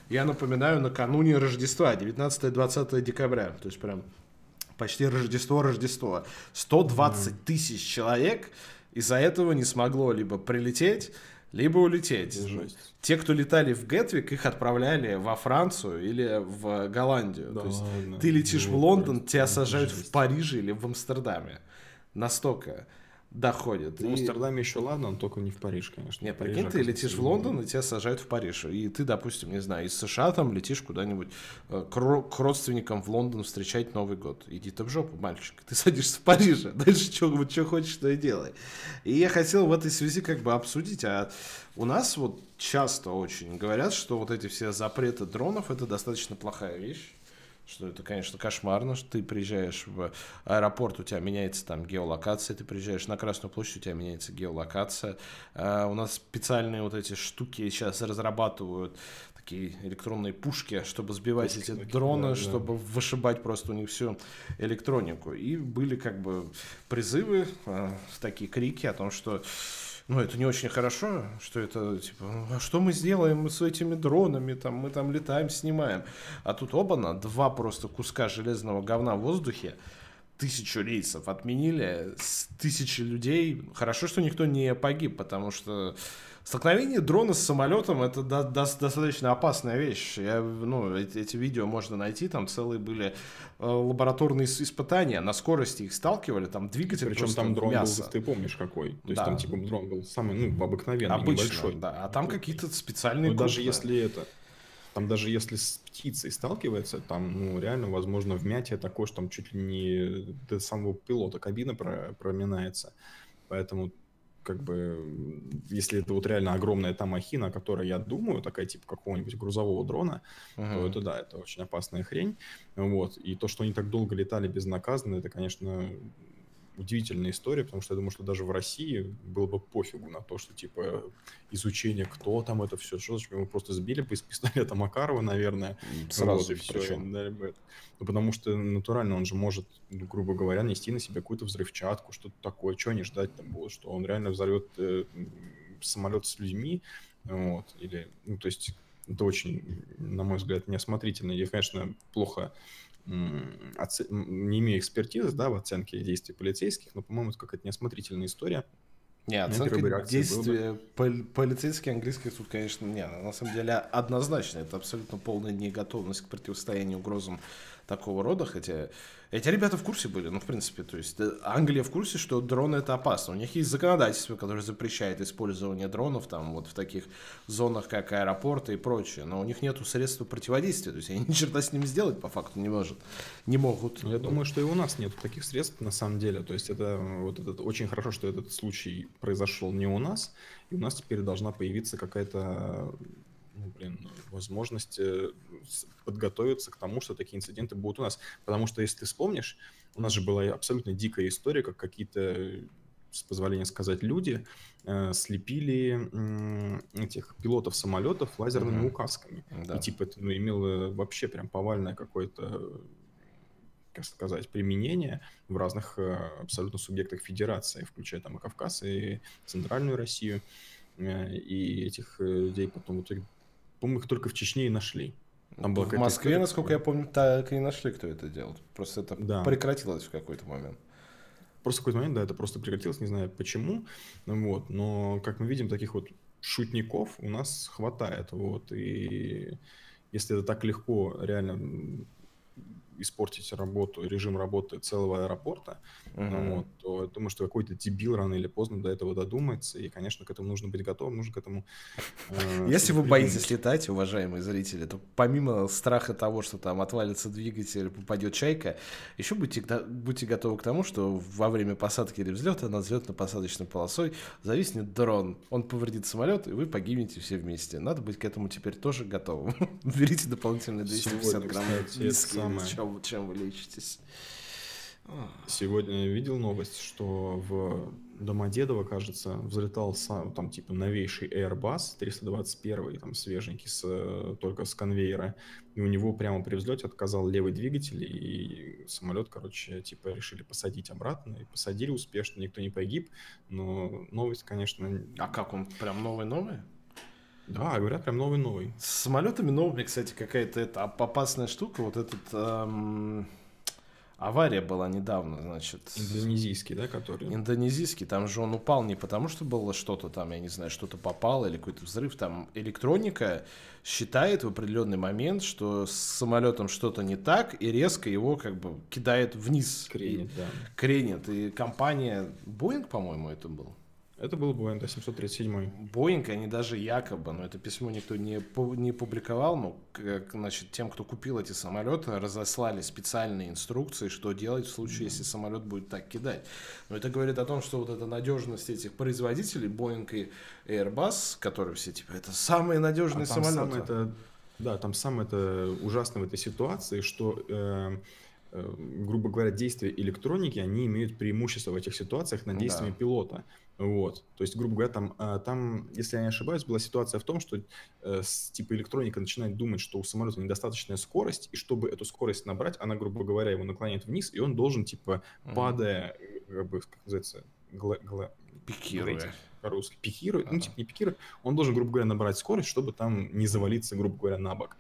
я напоминаю, накануне Рождества, 19-20 декабря. То есть прям почти Рождество-Рождество. 120 тысяч человек из-за этого не смогло либо прилететь, либо улететь. Жесть. Те, кто летали в Гетвик, их отправляли во Францию или в Голландию. Да То есть ладно. ты летишь ну, в Лондон, тебя сажают жесть. в Париже или в Амстердаме. Настолько доходит. Ну, в Амстердаме еще ладно, но только не в Париж, конечно. Не, прикинь, ты летишь в Лондон, и тебя сажают в Париж. И ты, допустим, не знаю, из США там летишь куда-нибудь э, к, родственникам в Лондон встречать Новый год. Иди ты в жопу, мальчик. Ты садишься в Париже. Дальше что, вот, что хочешь, то и делай. И я хотел в этой связи как бы обсудить, а у нас вот часто очень говорят, что вот эти все запреты дронов это достаточно плохая вещь что это, конечно, кошмарно, что ты приезжаешь в аэропорт, у тебя меняется там геолокация, ты приезжаешь на Красную площадь, у тебя меняется геолокация. А у нас специальные вот эти штуки сейчас разрабатывают, такие электронные пушки, чтобы сбивать Пушки, эти дроны, да, чтобы да. вышибать просто у них всю электронику. И были как бы призывы, э, такие крики о том, что ну, это не очень хорошо, что это, типа, а что мы сделаем с этими дронами, там, мы там летаем, снимаем. А тут оба-на, два просто куска железного говна в воздухе, тысячу рейсов отменили, тысячи людей. Хорошо, что никто не погиб, потому что Столкновение дрона с самолетом это до, до, достаточно опасная вещь. Я, ну, эти, эти видео можно найти, там целые были э, лабораторные испытания, на скорости их сталкивали, там двигатель Причем там дрон мясо. был, ты помнишь какой? То есть да. там типа дрон был самый, ну, обыкновенный, Обычно, небольшой. да, а там какие-то специальные... Ну, даже если это... Там даже если с птицей сталкивается, там, ну, реально, возможно, вмятие такое, что там чуть ли не до самого пилота кабина проминается. Поэтому как бы, если это вот реально огромная та махина, которая, я думаю, такая типа какого-нибудь грузового дрона, uh-huh. то это да, это очень опасная хрень. Вот. И то, что они так долго летали безнаказанно, это, конечно, удивительная история, потому что я думаю, что даже в России было бы пофигу на то, что, типа, изучение, кто там это все, что мы просто сбили бы из пистолета Макарова, наверное. Сразу вот, и все. Ну, потому что натурально он же может, ну, грубо говоря, нести на себе какую-то взрывчатку, что-то такое, что не ждать там было, что он реально взорвет э, самолет с людьми, вот, или, ну, то есть это очень, на мой взгляд, неосмотрительно. Я, конечно, плохо не имею экспертизы да, в оценке действий полицейских, но, по-моему, это какая-то неосмотрительная история. Не, оценка действия пол- полицейский английский суд, конечно, не, на самом деле однозначно, это абсолютно полная неготовность к противостоянию угрозам такого рода, хотя эти ребята в курсе были, ну, в принципе, то есть э, Англия в курсе, что дроны это опасно. У них есть законодательство, которое запрещает использование дронов там вот в таких зонах, как аэропорты и прочее, но у них нет средств противодействия, то есть они ни черта с ними сделать по факту не может, не могут. Я думаю, что и у нас нет таких средств на самом деле, то есть это вот этот, очень хорошо, что этот случай произошел не у нас, и у нас теперь должна появиться какая-то ну, блин, возможность э, подготовиться к тому, что такие инциденты будут у нас. Потому что, если ты вспомнишь, у нас же была абсолютно дикая история, как какие-то, с позволения сказать, люди э, слепили э, этих пилотов самолетов лазерными mm-hmm. указками. Да. И типа это ну, имело вообще прям повальное какое-то как сказать, применение в разных э, абсолютно субъектах федерации, включая там и Кавказ, и Центральную Россию. Э, и этих людей потом в итоге по-моему, их только в Чечне и нашли. Там в Москве, история, насколько я помню, так и нашли, кто это делал. Просто это да. прекратилось в какой-то момент. Просто в какой-то момент, да, это просто прекратилось, не знаю почему. Вот. Но, как мы видим, таких вот шутников у нас хватает. Вот. И если это так легко реально испортить работу, режим работы целого аэропорта, uh-huh. вот, то я думаю, что какой-то дебил рано или поздно до этого додумается, и, конечно, к этому нужно быть готовым, нужно к этому... Э, Если вы боитесь летать, уважаемые зрители, то помимо страха того, что там отвалится двигатель, попадет чайка, еще будьте, будьте готовы к тому, что во время посадки или взлета над взлетно-посадочной полосой зависнет дрон, он повредит самолет, и вы погибнете все вместе. Надо быть к этому теперь тоже готовым. Берите дополнительные 250 грамм виски, чем, чем вы лечитесь. Сегодня видел новость, что в Домодедово, кажется, взлетал сам, там, типа, новейший Airbus 321, там, свеженький, с, только с конвейера, и у него прямо при взлете отказал левый двигатель, и самолет, короче, типа, решили посадить обратно, и посадили успешно, никто не погиб, но новость, конечно... А как, он прям новый-новый? Да, говорят, прям новый-новый. С самолетами новыми, кстати, какая-то это опасная штука, вот этот... Эм Авария была недавно, значит. Индонезийский, да, который? Индонезийский, там же он упал не потому, что было что-то там, я не знаю, что-то попало или какой-то взрыв. Там электроника считает в определенный момент, что с самолетом что-то не так, и резко его как бы кидает вниз. Кренит, и, да. Кренит. И компания Boeing, по-моему, это был. Это был Boeing 737. Boeing, они даже якобы, но это письмо никто не, не публиковал, но как, значит, тем, кто купил эти самолеты, разослали специальные инструкции, что делать в случае, если самолет будет так кидать. Но это говорит о том, что вот эта надежность этих производителей, Boeing и Airbus, которые все типа, это самые надежные а самолеты. Самое это, да, там самое это ужасно в этой ситуации, что э, э, грубо говоря, действия электроники, они имеют преимущество в этих ситуациях над действиями да. пилота. Вот. То есть, грубо говоря, там, а, там, если я не ошибаюсь, была ситуация в том, что э, типа электроника начинает думать, что у самолета недостаточная скорость, и чтобы эту скорость набрать, она, грубо говоря, его наклоняет вниз, и он должен, типа, mm-hmm. падая, как бы, как называется, гла- гла- пикируя. По-русски. Пикирует, uh-huh. ну, типа, не пикирует. Он должен, грубо говоря, набрать скорость, чтобы там не завалиться, грубо говоря, на бок.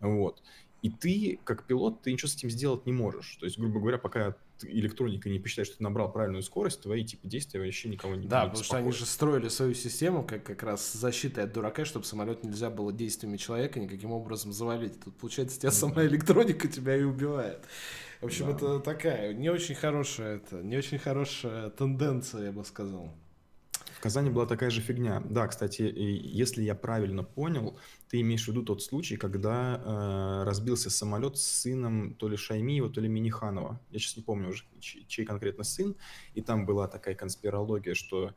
Вот. И ты, как пилот, ты ничего с этим сделать не можешь. То есть, грубо говоря, пока электроника не посчитает, что ты набрал правильную скорость, твои типа действия вообще никого не Да, потому что они же строили свою систему как как раз защитой от дурака, чтобы самолет нельзя было действиями человека никаким образом завалить. Тут, получается, тебя сама электроника тебя и убивает. В общем, да. это такая не очень хорошая, это не очень хорошая тенденция, я бы сказал. Казани была такая же фигня. Да, кстати, если я правильно понял, ты имеешь в виду тот случай, когда э, разбился самолет с сыном то ли Шаймиева, то ли Миниханова. Я сейчас не помню уже, чей, чей конкретно сын. И там была такая конспирология, что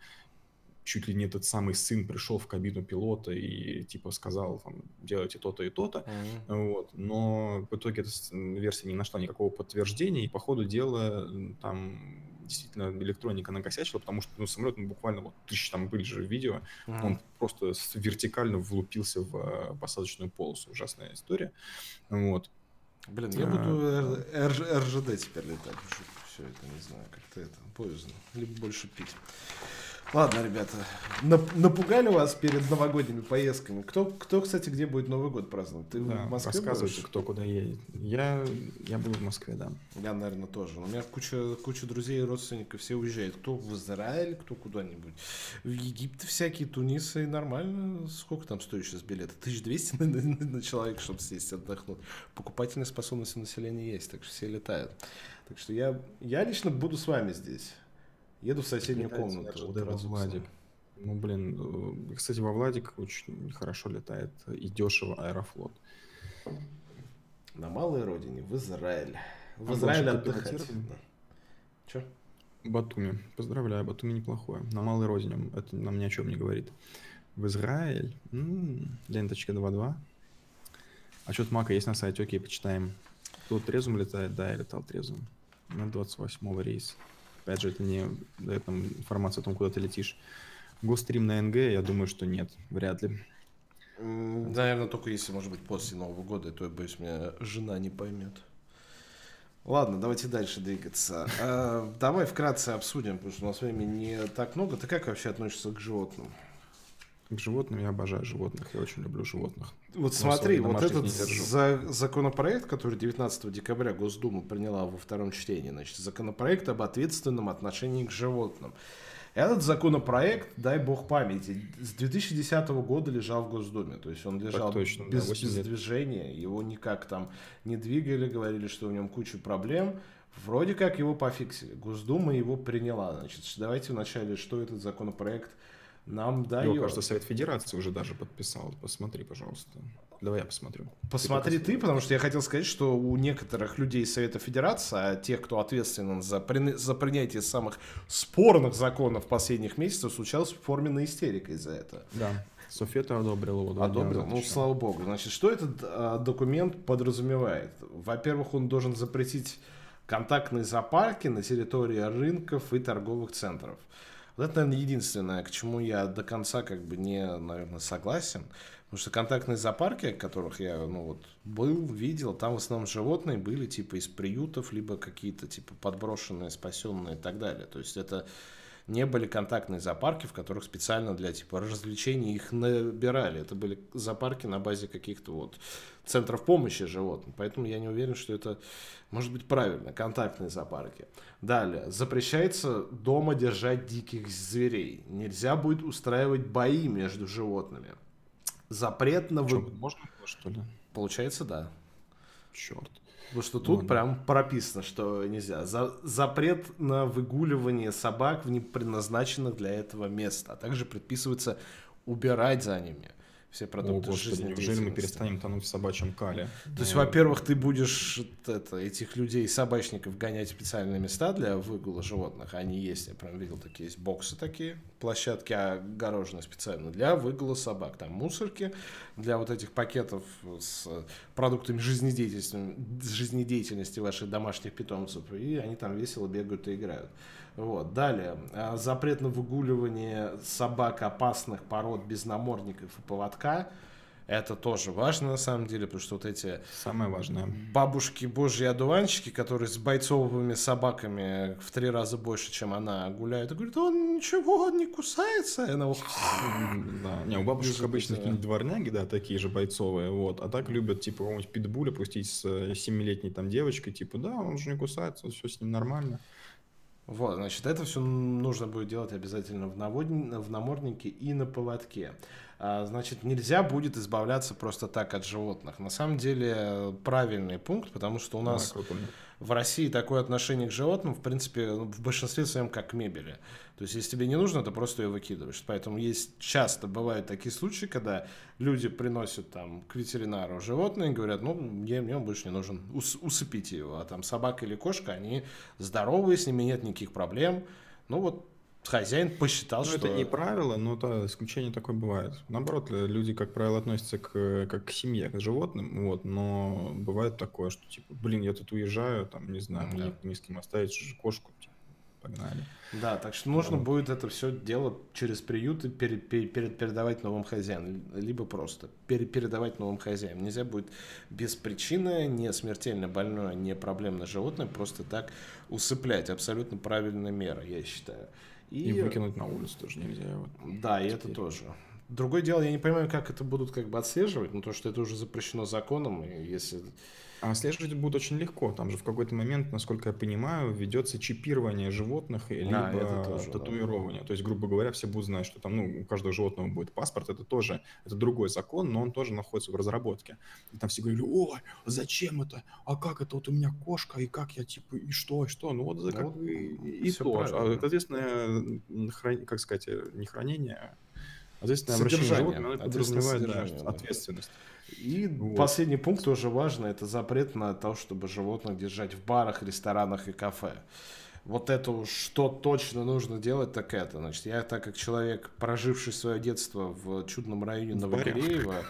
чуть ли не этот самый сын пришел в кабину пилота и типа сказал, там, делайте то-то и то-то. Mm-hmm. Вот. Но в итоге эта версия не нашла никакого подтверждения, и по ходу дела там действительно электроника накосячила, потому что ну, самолет ну, буквально, вот тысяч там были же видео, mm-hmm. он просто вертикально влупился в э, посадочную полосу. Ужасная история. Вот. Блин, я буду а, РЖД теперь летать. Все это, не знаю, как-то это поздно. Либо больше пить. Ладно, ребята, напугали вас перед новогодними поездками. Кто, кто, кстати, где будет Новый год праздновать? Ты да, в Москве рассказывайте, будешь? кто куда едет. Я, я буду в Москве, да. Я, наверное, тоже. У меня куча, куча друзей и родственников, все уезжают. Кто в Израиль, кто куда-нибудь. В Египет всякие, Тунисы, нормально. Сколько там стоит сейчас билеты? 1200 на, на, на человека, чтобы сесть отдохнуть. Покупательная способность у населения есть, так что все летают. Так что я, я лично буду с вами здесь. Еду в соседнюю комнату. Вот во Владик. Ну, блин, э, кстати, во Владик очень хорошо летает и дешево Аэрофлот. На малой родине, в Израиль. В а Израиль отдыхать. Че? Батуми. Поздравляю, Батуми неплохое. На малой родине. Это нам ни о чем не говорит. В Израиль. М-м, ленточка 2.2. А что-то Мака есть на сайте, окей, почитаем. Тут трезвым летает? Да, я летал трезвым. На 28 рейс. Опять же, это не дает нам информацию о том, куда ты летишь. Гострим на НГ, я думаю, что нет, вряд ли. Наверное, только если, может быть, после Нового года, то, я боюсь, меня жена не поймет. Ладно, давайте дальше двигаться. А, давай вкратце обсудим, потому что у нас времени не так много. Ты как вообще относишься к животным? К животным я обожаю животных, я очень люблю животных. Вот смотри, вот этот за, законопроект, который 19 декабря Госдума приняла во втором чтении, значит, законопроект об ответственном отношении к животным. Этот законопроект, дай бог памяти, с 2010 года лежал в Госдуме. То есть он лежал точно, без, да, без движения, его никак там не двигали, говорили, что в нем куча проблем. Вроде как его пофиксили. Госдума его приняла. Значит, давайте вначале, что этот законопроект нам дает. Его, кажется, Совет Федерации уже даже подписал. Посмотри, пожалуйста. Давай я посмотрю. Посмотри ты, ты, потому что я хотел сказать, что у некоторых людей Совета Федерации, а тех, кто ответственен за, при... за принятие самых спорных законов последних месяцев, случалась форменная истерика из-за этого. Да. Софета одобрил его. Одобрил, ну, слава богу. Значит, что этот а, документ подразумевает? Во-первых, он должен запретить контактные зоопарки на территории рынков и торговых центров. Вот это, наверное, единственное, к чему я до конца как бы не, наверное, согласен. Потому что контактные зоопарки, которых я, ну вот, был, видел, там в основном животные были типа из приютов, либо какие-то типа подброшенные, спасенные и так далее. То есть это не были контактные зоопарки, в которых специально для типа развлечений их набирали. Это были зоопарки на базе каких-то вот центров помощи животным. Поэтому я не уверен, что это может быть правильно. Контактные зоопарки. Далее. Запрещается дома держать диких зверей. Нельзя будет устраивать бои между животными. Запрет на... Вы... Можно что ли? Получается, да. Черт. Потому что тут ну, прям прописано, что нельзя. За, запрет на выгуливание собак в непредназначенных для этого места. А также предписывается убирать за ними все продукты О, Господи, неужели мы перестанем тонуть в собачьем кале? То есть, во-первых, ты будешь это, этих людей, собачников, гонять в специальные места для выгула животных. Они есть, я прям видел такие, есть боксы такие, площадки огорожены специально для выгула собак. Там мусорки для вот этих пакетов с продуктами жизнедеятельности, жизнедеятельности ваших домашних питомцев. И они там весело бегают и играют. Вот. Далее. А, запрет на выгуливание собак опасных пород без намордников и поводка. Это тоже важно на самом деле, потому что вот эти Самое важное. бабушки божьи одуванчики, которые с бойцовыми собаками в три раза больше, чем она, гуляют, и говорят, он ничего, он не кусается. И она... Да. Не, у бабушек обычно какие-нибудь дворняги, да, такие же бойцовые, вот, а так любят, типа, какого-нибудь питбуля пустить с э, семилетней там девочкой, типа, да, он же не кусается, все с ним нормально. Вот, значит, это все нужно будет делать обязательно в, навод... в наморднике и на поводке. А, значит, нельзя будет избавляться просто так от животных. На самом деле правильный пункт, потому что у нас да, в России такое отношение к животным, в принципе, в большинстве своем как к мебели. То есть, если тебе не нужно, то просто ее выкидываешь. Поэтому есть часто бывают такие случаи, когда люди приносят там к ветеринару животное и говорят, ну, мне, мне он больше не нужен, Ус, усыпите его. А там собака или кошка, они здоровые, с ними нет никаких проблем. Ну вот хозяин посчитал, ну, что... это не правило, но это исключение такое бывает. Наоборот, люди, как правило, относятся к, как к семье, к животным, вот, но бывает такое, что, типа, блин, я тут уезжаю, там, не знаю, мне да. не с кем оставить кошку, типа, погнали. Да, так что нужно вот. будет это все дело через приюты пере, пере, передавать новым хозяинам, либо просто пере, передавать новым хозяинам. Нельзя будет без причины, не смертельно больное, не проблемное животное просто так усыплять. Абсолютно правильная мера, я считаю. И, и выкинуть на улицу тоже нельзя. Вот. Да, и это тоже. Другое дело, я не понимаю, как это будут как бы отслеживать, ну то, что это уже запрещено законом, и если а отслеживать будет очень легко. Там же в какой-то момент, насколько я понимаю, ведется чипирование животных, либо да, тоже, татуирование. Да. То есть, грубо говоря, все будут знать, что там ну, у каждого животного будет паспорт. Это тоже это другой закон, но он тоже находится в разработке. И там все говорили, ой, зачем это? А как это? Вот у меня кошка, и как я, типа, и что, и что? Ну вот, да, бы и, и то. А, соответственно, хран... как сказать, не хранение, а ответственное обращение животными, оно подразумевает да, ответственность. И вот. последний пункт тоже важный, это запрет на то, чтобы животных держать в барах, ресторанах и кафе. Вот это что точно нужно делать, так это. Значит, я так как человек, проживший свое детство в чудном районе Новогиреева,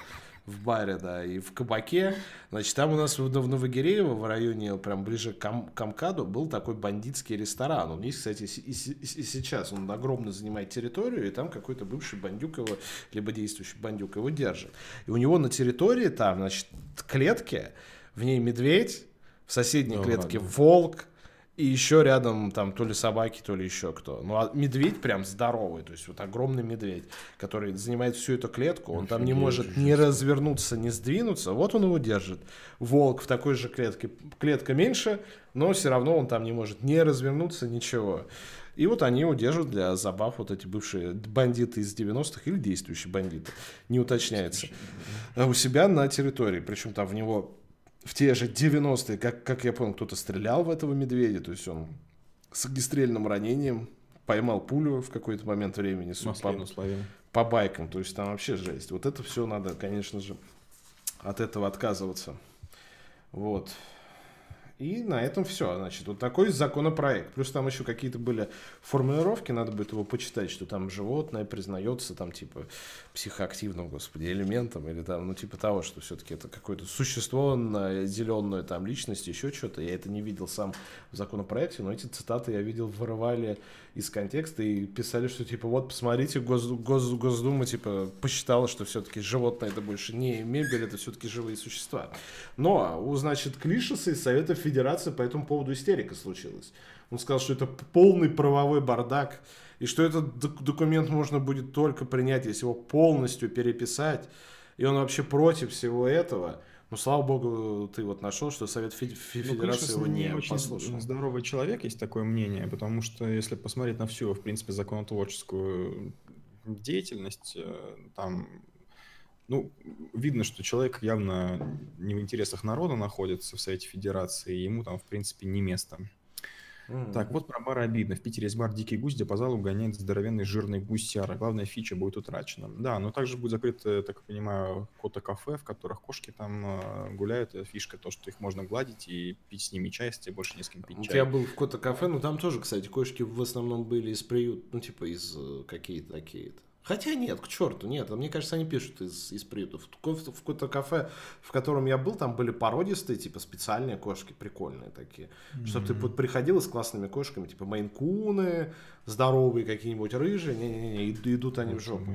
в баре, да, и в кабаке. Значит, там у нас в, Новогиреево, в районе, прям ближе к, Кам, к Амкаду, был такой бандитский ресторан. Он есть, кстати, и, и, и сейчас. Он огромно занимает территорию, и там какой-то бывший бандюк его, либо действующий бандюк его держит. И у него на территории там, значит, клетки, в ней медведь, в соседней ну, клетке ладно. волк, и еще рядом там то ли собаки, то ли еще кто. Ну, а медведь прям здоровый, то есть вот огромный медведь, который занимает всю эту клетку, он там не может ни развернуться, ни сдвинуться, вот он его держит. Волк в такой же клетке, клетка меньше, но все равно он там не может ни развернуться, ничего. И вот они его держат для забав, вот эти бывшие бандиты из 90-х или действующие бандиты, не уточняется, а у себя на территории. Причем там в него в те же 90-е, как, как я понял, кто-то стрелял в этого медведя, то есть он с огнестрельным ранением поймал пулю в какой-то момент времени по, по байкам, то есть там вообще жесть. Вот это все надо, конечно же, от этого отказываться. Вот. И на этом все. Значит, вот такой законопроект. Плюс там еще какие-то были формулировки, надо будет его почитать, что там животное признается там типа психоактивным, господи, элементом или там, ну типа того, что все-таки это какое-то существо, наделенное там личность, еще что-то. Я это не видел сам в законопроекте, но эти цитаты я видел вырывали из контекста и писали, что типа вот посмотрите, Гос, Гос, Госдума типа посчитала, что все-таки животное это больше не мебель, это все-таки живые существа. Но у, значит, Клишеса из Совета Федерации по этому поводу истерика случилась. Он сказал, что это полный правовой бардак, и что этот документ можно будет только принять, если его полностью переписать. И он вообще против всего этого. Но слава богу, ты вот нашел, что Совет Фед... Ну, Федерации ну, его не очень послушал. здоровый человек, есть такое мнение, потому что если посмотреть на всю, в принципе, законотворческую деятельность, э, там ну, видно, что человек явно не в интересах народа находится в Совете Федерации, и ему там, в принципе, не место. Mm. Так, вот про бары обидно. В Питере есть бар «Дикий гусь», где по залу гоняет здоровенный жирный гусяра. Главная фича будет утрачена. Да, но также будет закрыто, так понимаю, кота-кафе, в которых кошки там э, гуляют. Фишка то, что их можно гладить и пить с ними чай, если тебе больше не с кем пить чай. Я был в кота-кафе, но там тоже, кстати, кошки в основном были из приют, ну, типа из э, какие-то такие-то Хотя нет, к черту, нет. Мне кажется, они пишут из, из приютов. В, в, какое-то кафе, в котором я был, там были породистые, типа специальные кошки, прикольные такие. Mm-hmm. Чтобы ты вот приходил с классными кошками, типа мейнкуны, здоровые какие-нибудь рыжие. Не-не-не, идут они в жопу.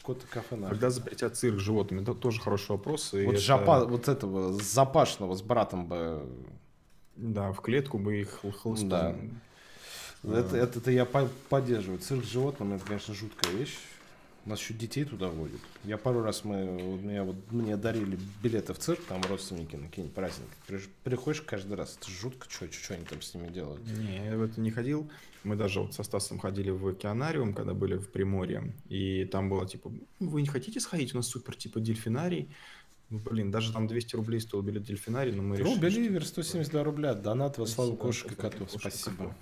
Какое-то кафе надо. Когда запретят цирк с животными, это тоже хороший вопрос. вот это... жопа, вот этого запашного с братом бы... Да, в клетку бы их хлыстом. Да. Это, это, это я поддерживаю. Цирк с животными, это, конечно, жуткая вещь. Нас еще детей туда водят. Я пару раз мы, меня, вот, мне дарили билеты в цирк, там родственники на какие-нибудь праздники. Приходишь каждый раз, это жутко, что, что они там с ними делают. Не, я в это не ходил. Мы даже вот со Стасом ходили в океанариум, когда были в Приморье, и там было типа, вы не хотите сходить, у нас супер типа дельфинарий. Ну, блин, даже там 200 рублей стоил билет дельфинарий, но мы решили... Ну, Беливер, 172 рубля, донат во славу кошек и котов, спасибо.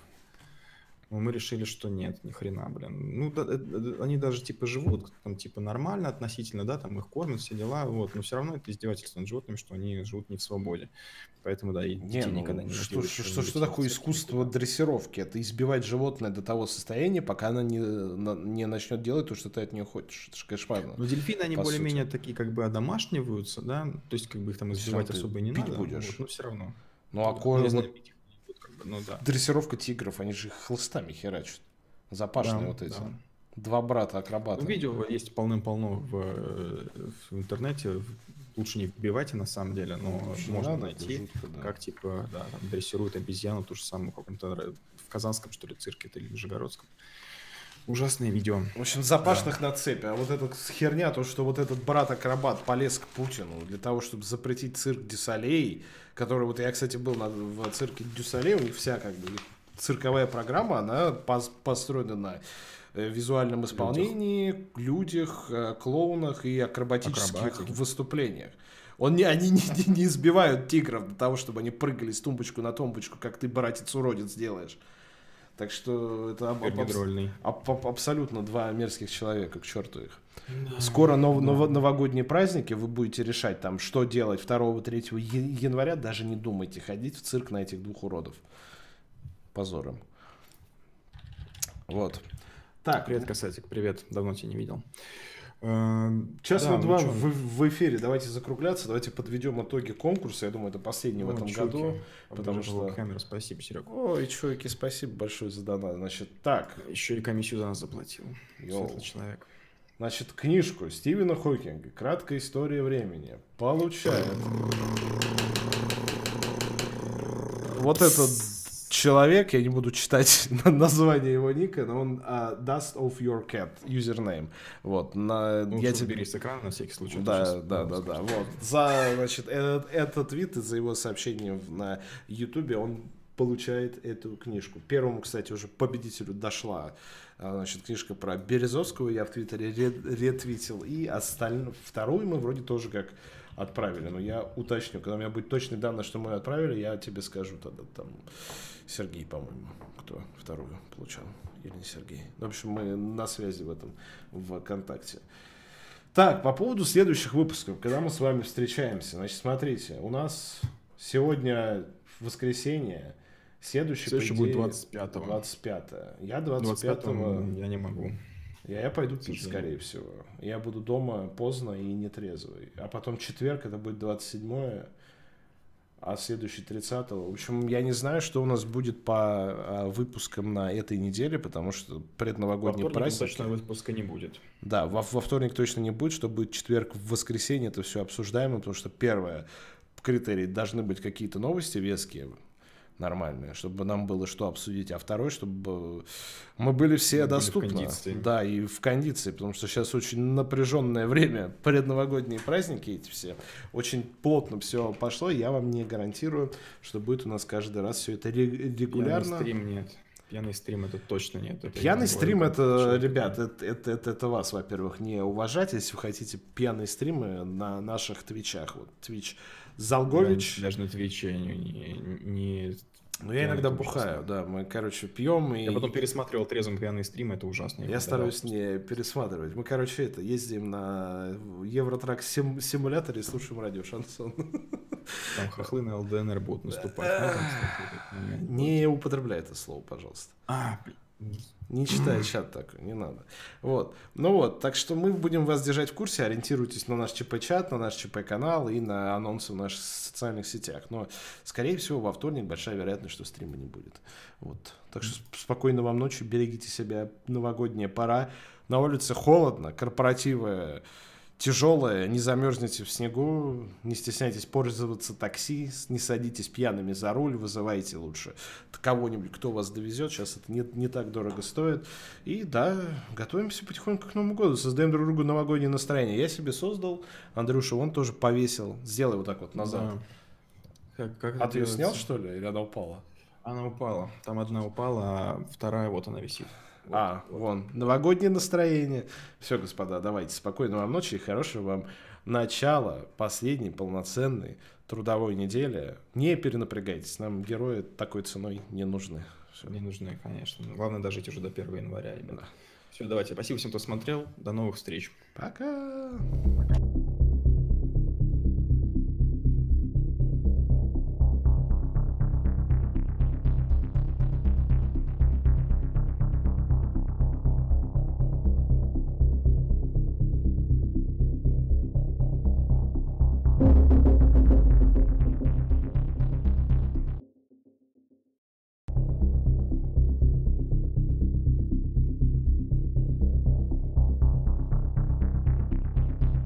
Но мы решили, что нет, ни хрена, блин. Ну, да, да, они даже типа живут там типа нормально относительно, да, там их кормят, все дела, вот, но все равно это издевательство над животными, что они живут не в свободе. Поэтому, да, и детей не, ну, никогда не Что, что, что, что такое искусство дрессировки? Это избивать животное до того состояния, пока она не, не начнет делать то, что ты от нее хочешь. Это же кошмарно. Но дельфины, они более-менее такие как бы одомашниваются, да, то есть как бы их там избивать особо не надо. будешь. Вот, но все равно. Ну, а кожа... Ну да. Дрессировка тигров, они же хлыстами херачат. Запашные да, вот эти. Да. Два брата акробата. Ну, видео есть полным-полно в, в интернете. Лучше не вбивайте на самом деле, но Лучше можно надо, найти, жутко, да. как типа да, там, дрессируют обезьяну, ту же самую в каком-то в Казанском, что ли, цирке или в Нижегородском. Ужасное видео. В общем, запашных да. на цепи. А вот эта херня, то, что вот этот брат-акробат полез к Путину для того, чтобы запретить цирк Дюсалей, который, вот я, кстати, был на, в цирке Дюсалей, у них вся как бы цирковая программа, она пос, построена на э, визуальном исполнении, людях, э, клоунах и акробатических Акробатики. выступлениях. Он не, они не, не, не избивают тигров для того, чтобы они прыгали с тумбочку на тумбочку, как ты, братец-уродец, делаешь. Так что это об, об, об, об, абсолютно два мерзких человека, к черту их. Да, Скоро нов, да. нов, новогодние праздники, вы будете решать там, что делать 2-3 января, даже не думайте ходить в цирк на этих двух уродов. Позором. Вот. Так. Привет, Касатик, привет, давно тебя не видел. Эм, час да, на два ну в, в эфире. Давайте закругляться. Давайте подведем итоги конкурса. Я думаю, это последний ну, в этом чуки. году. Потому что... Камера, спасибо, Серега. Ой, чуваки, спасибо большое за донат. Значит, так. Еще и комиссию за нас заплатил. Йоу. человек. Значит, книжку Стивена Хокинга «Краткая история времени» получает вот этот человек, я не буду читать название его ника, но он uh, Dust of Your Cat, username. Вот, на, ну, я тебе... с экрана на всякий случай. Да, да, да, да, вот. За, значит, этот, этот вид и за его сообщение на Ютубе он получает эту книжку. Первому, кстати, уже победителю дошла а, значит, книжка про Березовского, я в Твиттере ретвитил, и остальную, вторую мы вроде тоже как отправили, но я уточню, когда у меня будет точные данные, что мы отправили, я тебе скажу тогда там Сергей, по-моему, кто вторую получал, или не Сергей. В общем, мы на связи в этом, в ВКонтакте. Так, по поводу следующих выпусков, когда мы с вами встречаемся, значит, смотрите, у нас сегодня воскресенье. Следующий, Следующий будет 25-го. 25 Я 25 -го... Я не могу. Я, я пойду пить, скорее всего. Я буду дома поздно и нетрезвый. А потом четверг, это будет 27 а следующий 30 -го. В общем, я не знаю, что у нас будет по а, выпускам на этой неделе, потому что предновогодний праздник... точно выпуска не будет. Да, во, во вторник точно не будет, что будет четверг, в воскресенье, это все обсуждаемо, потому что первое, критерий, должны быть какие-то новости веские, нормальные, чтобы нам было что обсудить, а второй, чтобы мы были все мы доступны. Были в кондиции. Да, и в кондиции, потому что сейчас очень напряженное время, предновогодние праздники эти все, очень плотно все пошло, я вам не гарантирую, что будет у нас каждый раз все это регулярно. Пьяный стрим нет. Пьяный стрим это точно нет. Это пьяный стрим это, ребят, это, это, это, это вас, во-первых, не уважать, если вы хотите пьяные стримы на наших твичах. Вот Twitch Залгович. Даже на Твиче не, не, не ну, я иногда бухаю, да. Мы, короче, пьем и... Я потом пересматривал трезвым пьяный стрим, это ужасно. Я, я стараюсь не пересматривать. Мы, короче, это, ездим на Евротрак сим симуляторе и слушаем радио Шансон. Там хохлы на ЛДНР будут наступать. Не употребляй это слово, пожалуйста. А, не читай чат такой, не надо. Вот. Ну вот, так что мы будем вас держать в курсе, ориентируйтесь на наш ЧП-чат, на наш ЧП-канал и на анонсы в наших социальных сетях. Но, скорее всего, во вторник большая вероятность, что стрима не будет. Вот. Так что спокойно вам ночи, берегите себя, новогодняя пора. На улице холодно, корпоративы тяжелое, не замерзнете в снегу, не стесняйтесь пользоваться такси, не садитесь пьяными за руль, вызывайте лучше кого-нибудь, кто вас довезет, сейчас это не, не так дорого стоит. И да, готовимся потихоньку к Новому году, создаем друг другу новогоднее настроение. Я себе создал, Андрюша, он тоже повесил, сделай вот так вот назад. Да. Как, как а ты ее снял, что ли, или она упала? Она упала. Там одна упала, а вторая вот она висит. А, вон, новогоднее настроение. Все, господа, давайте спокойной вам ночи и хорошего вам начала последней полноценной трудовой недели. Не перенапрягайтесь, нам герои такой ценой не нужны. Все. Не нужны, конечно. Главное дожить уже до 1 января именно. Все, давайте. Спасибо всем, кто смотрел. До новых встреч. Пока. Пока.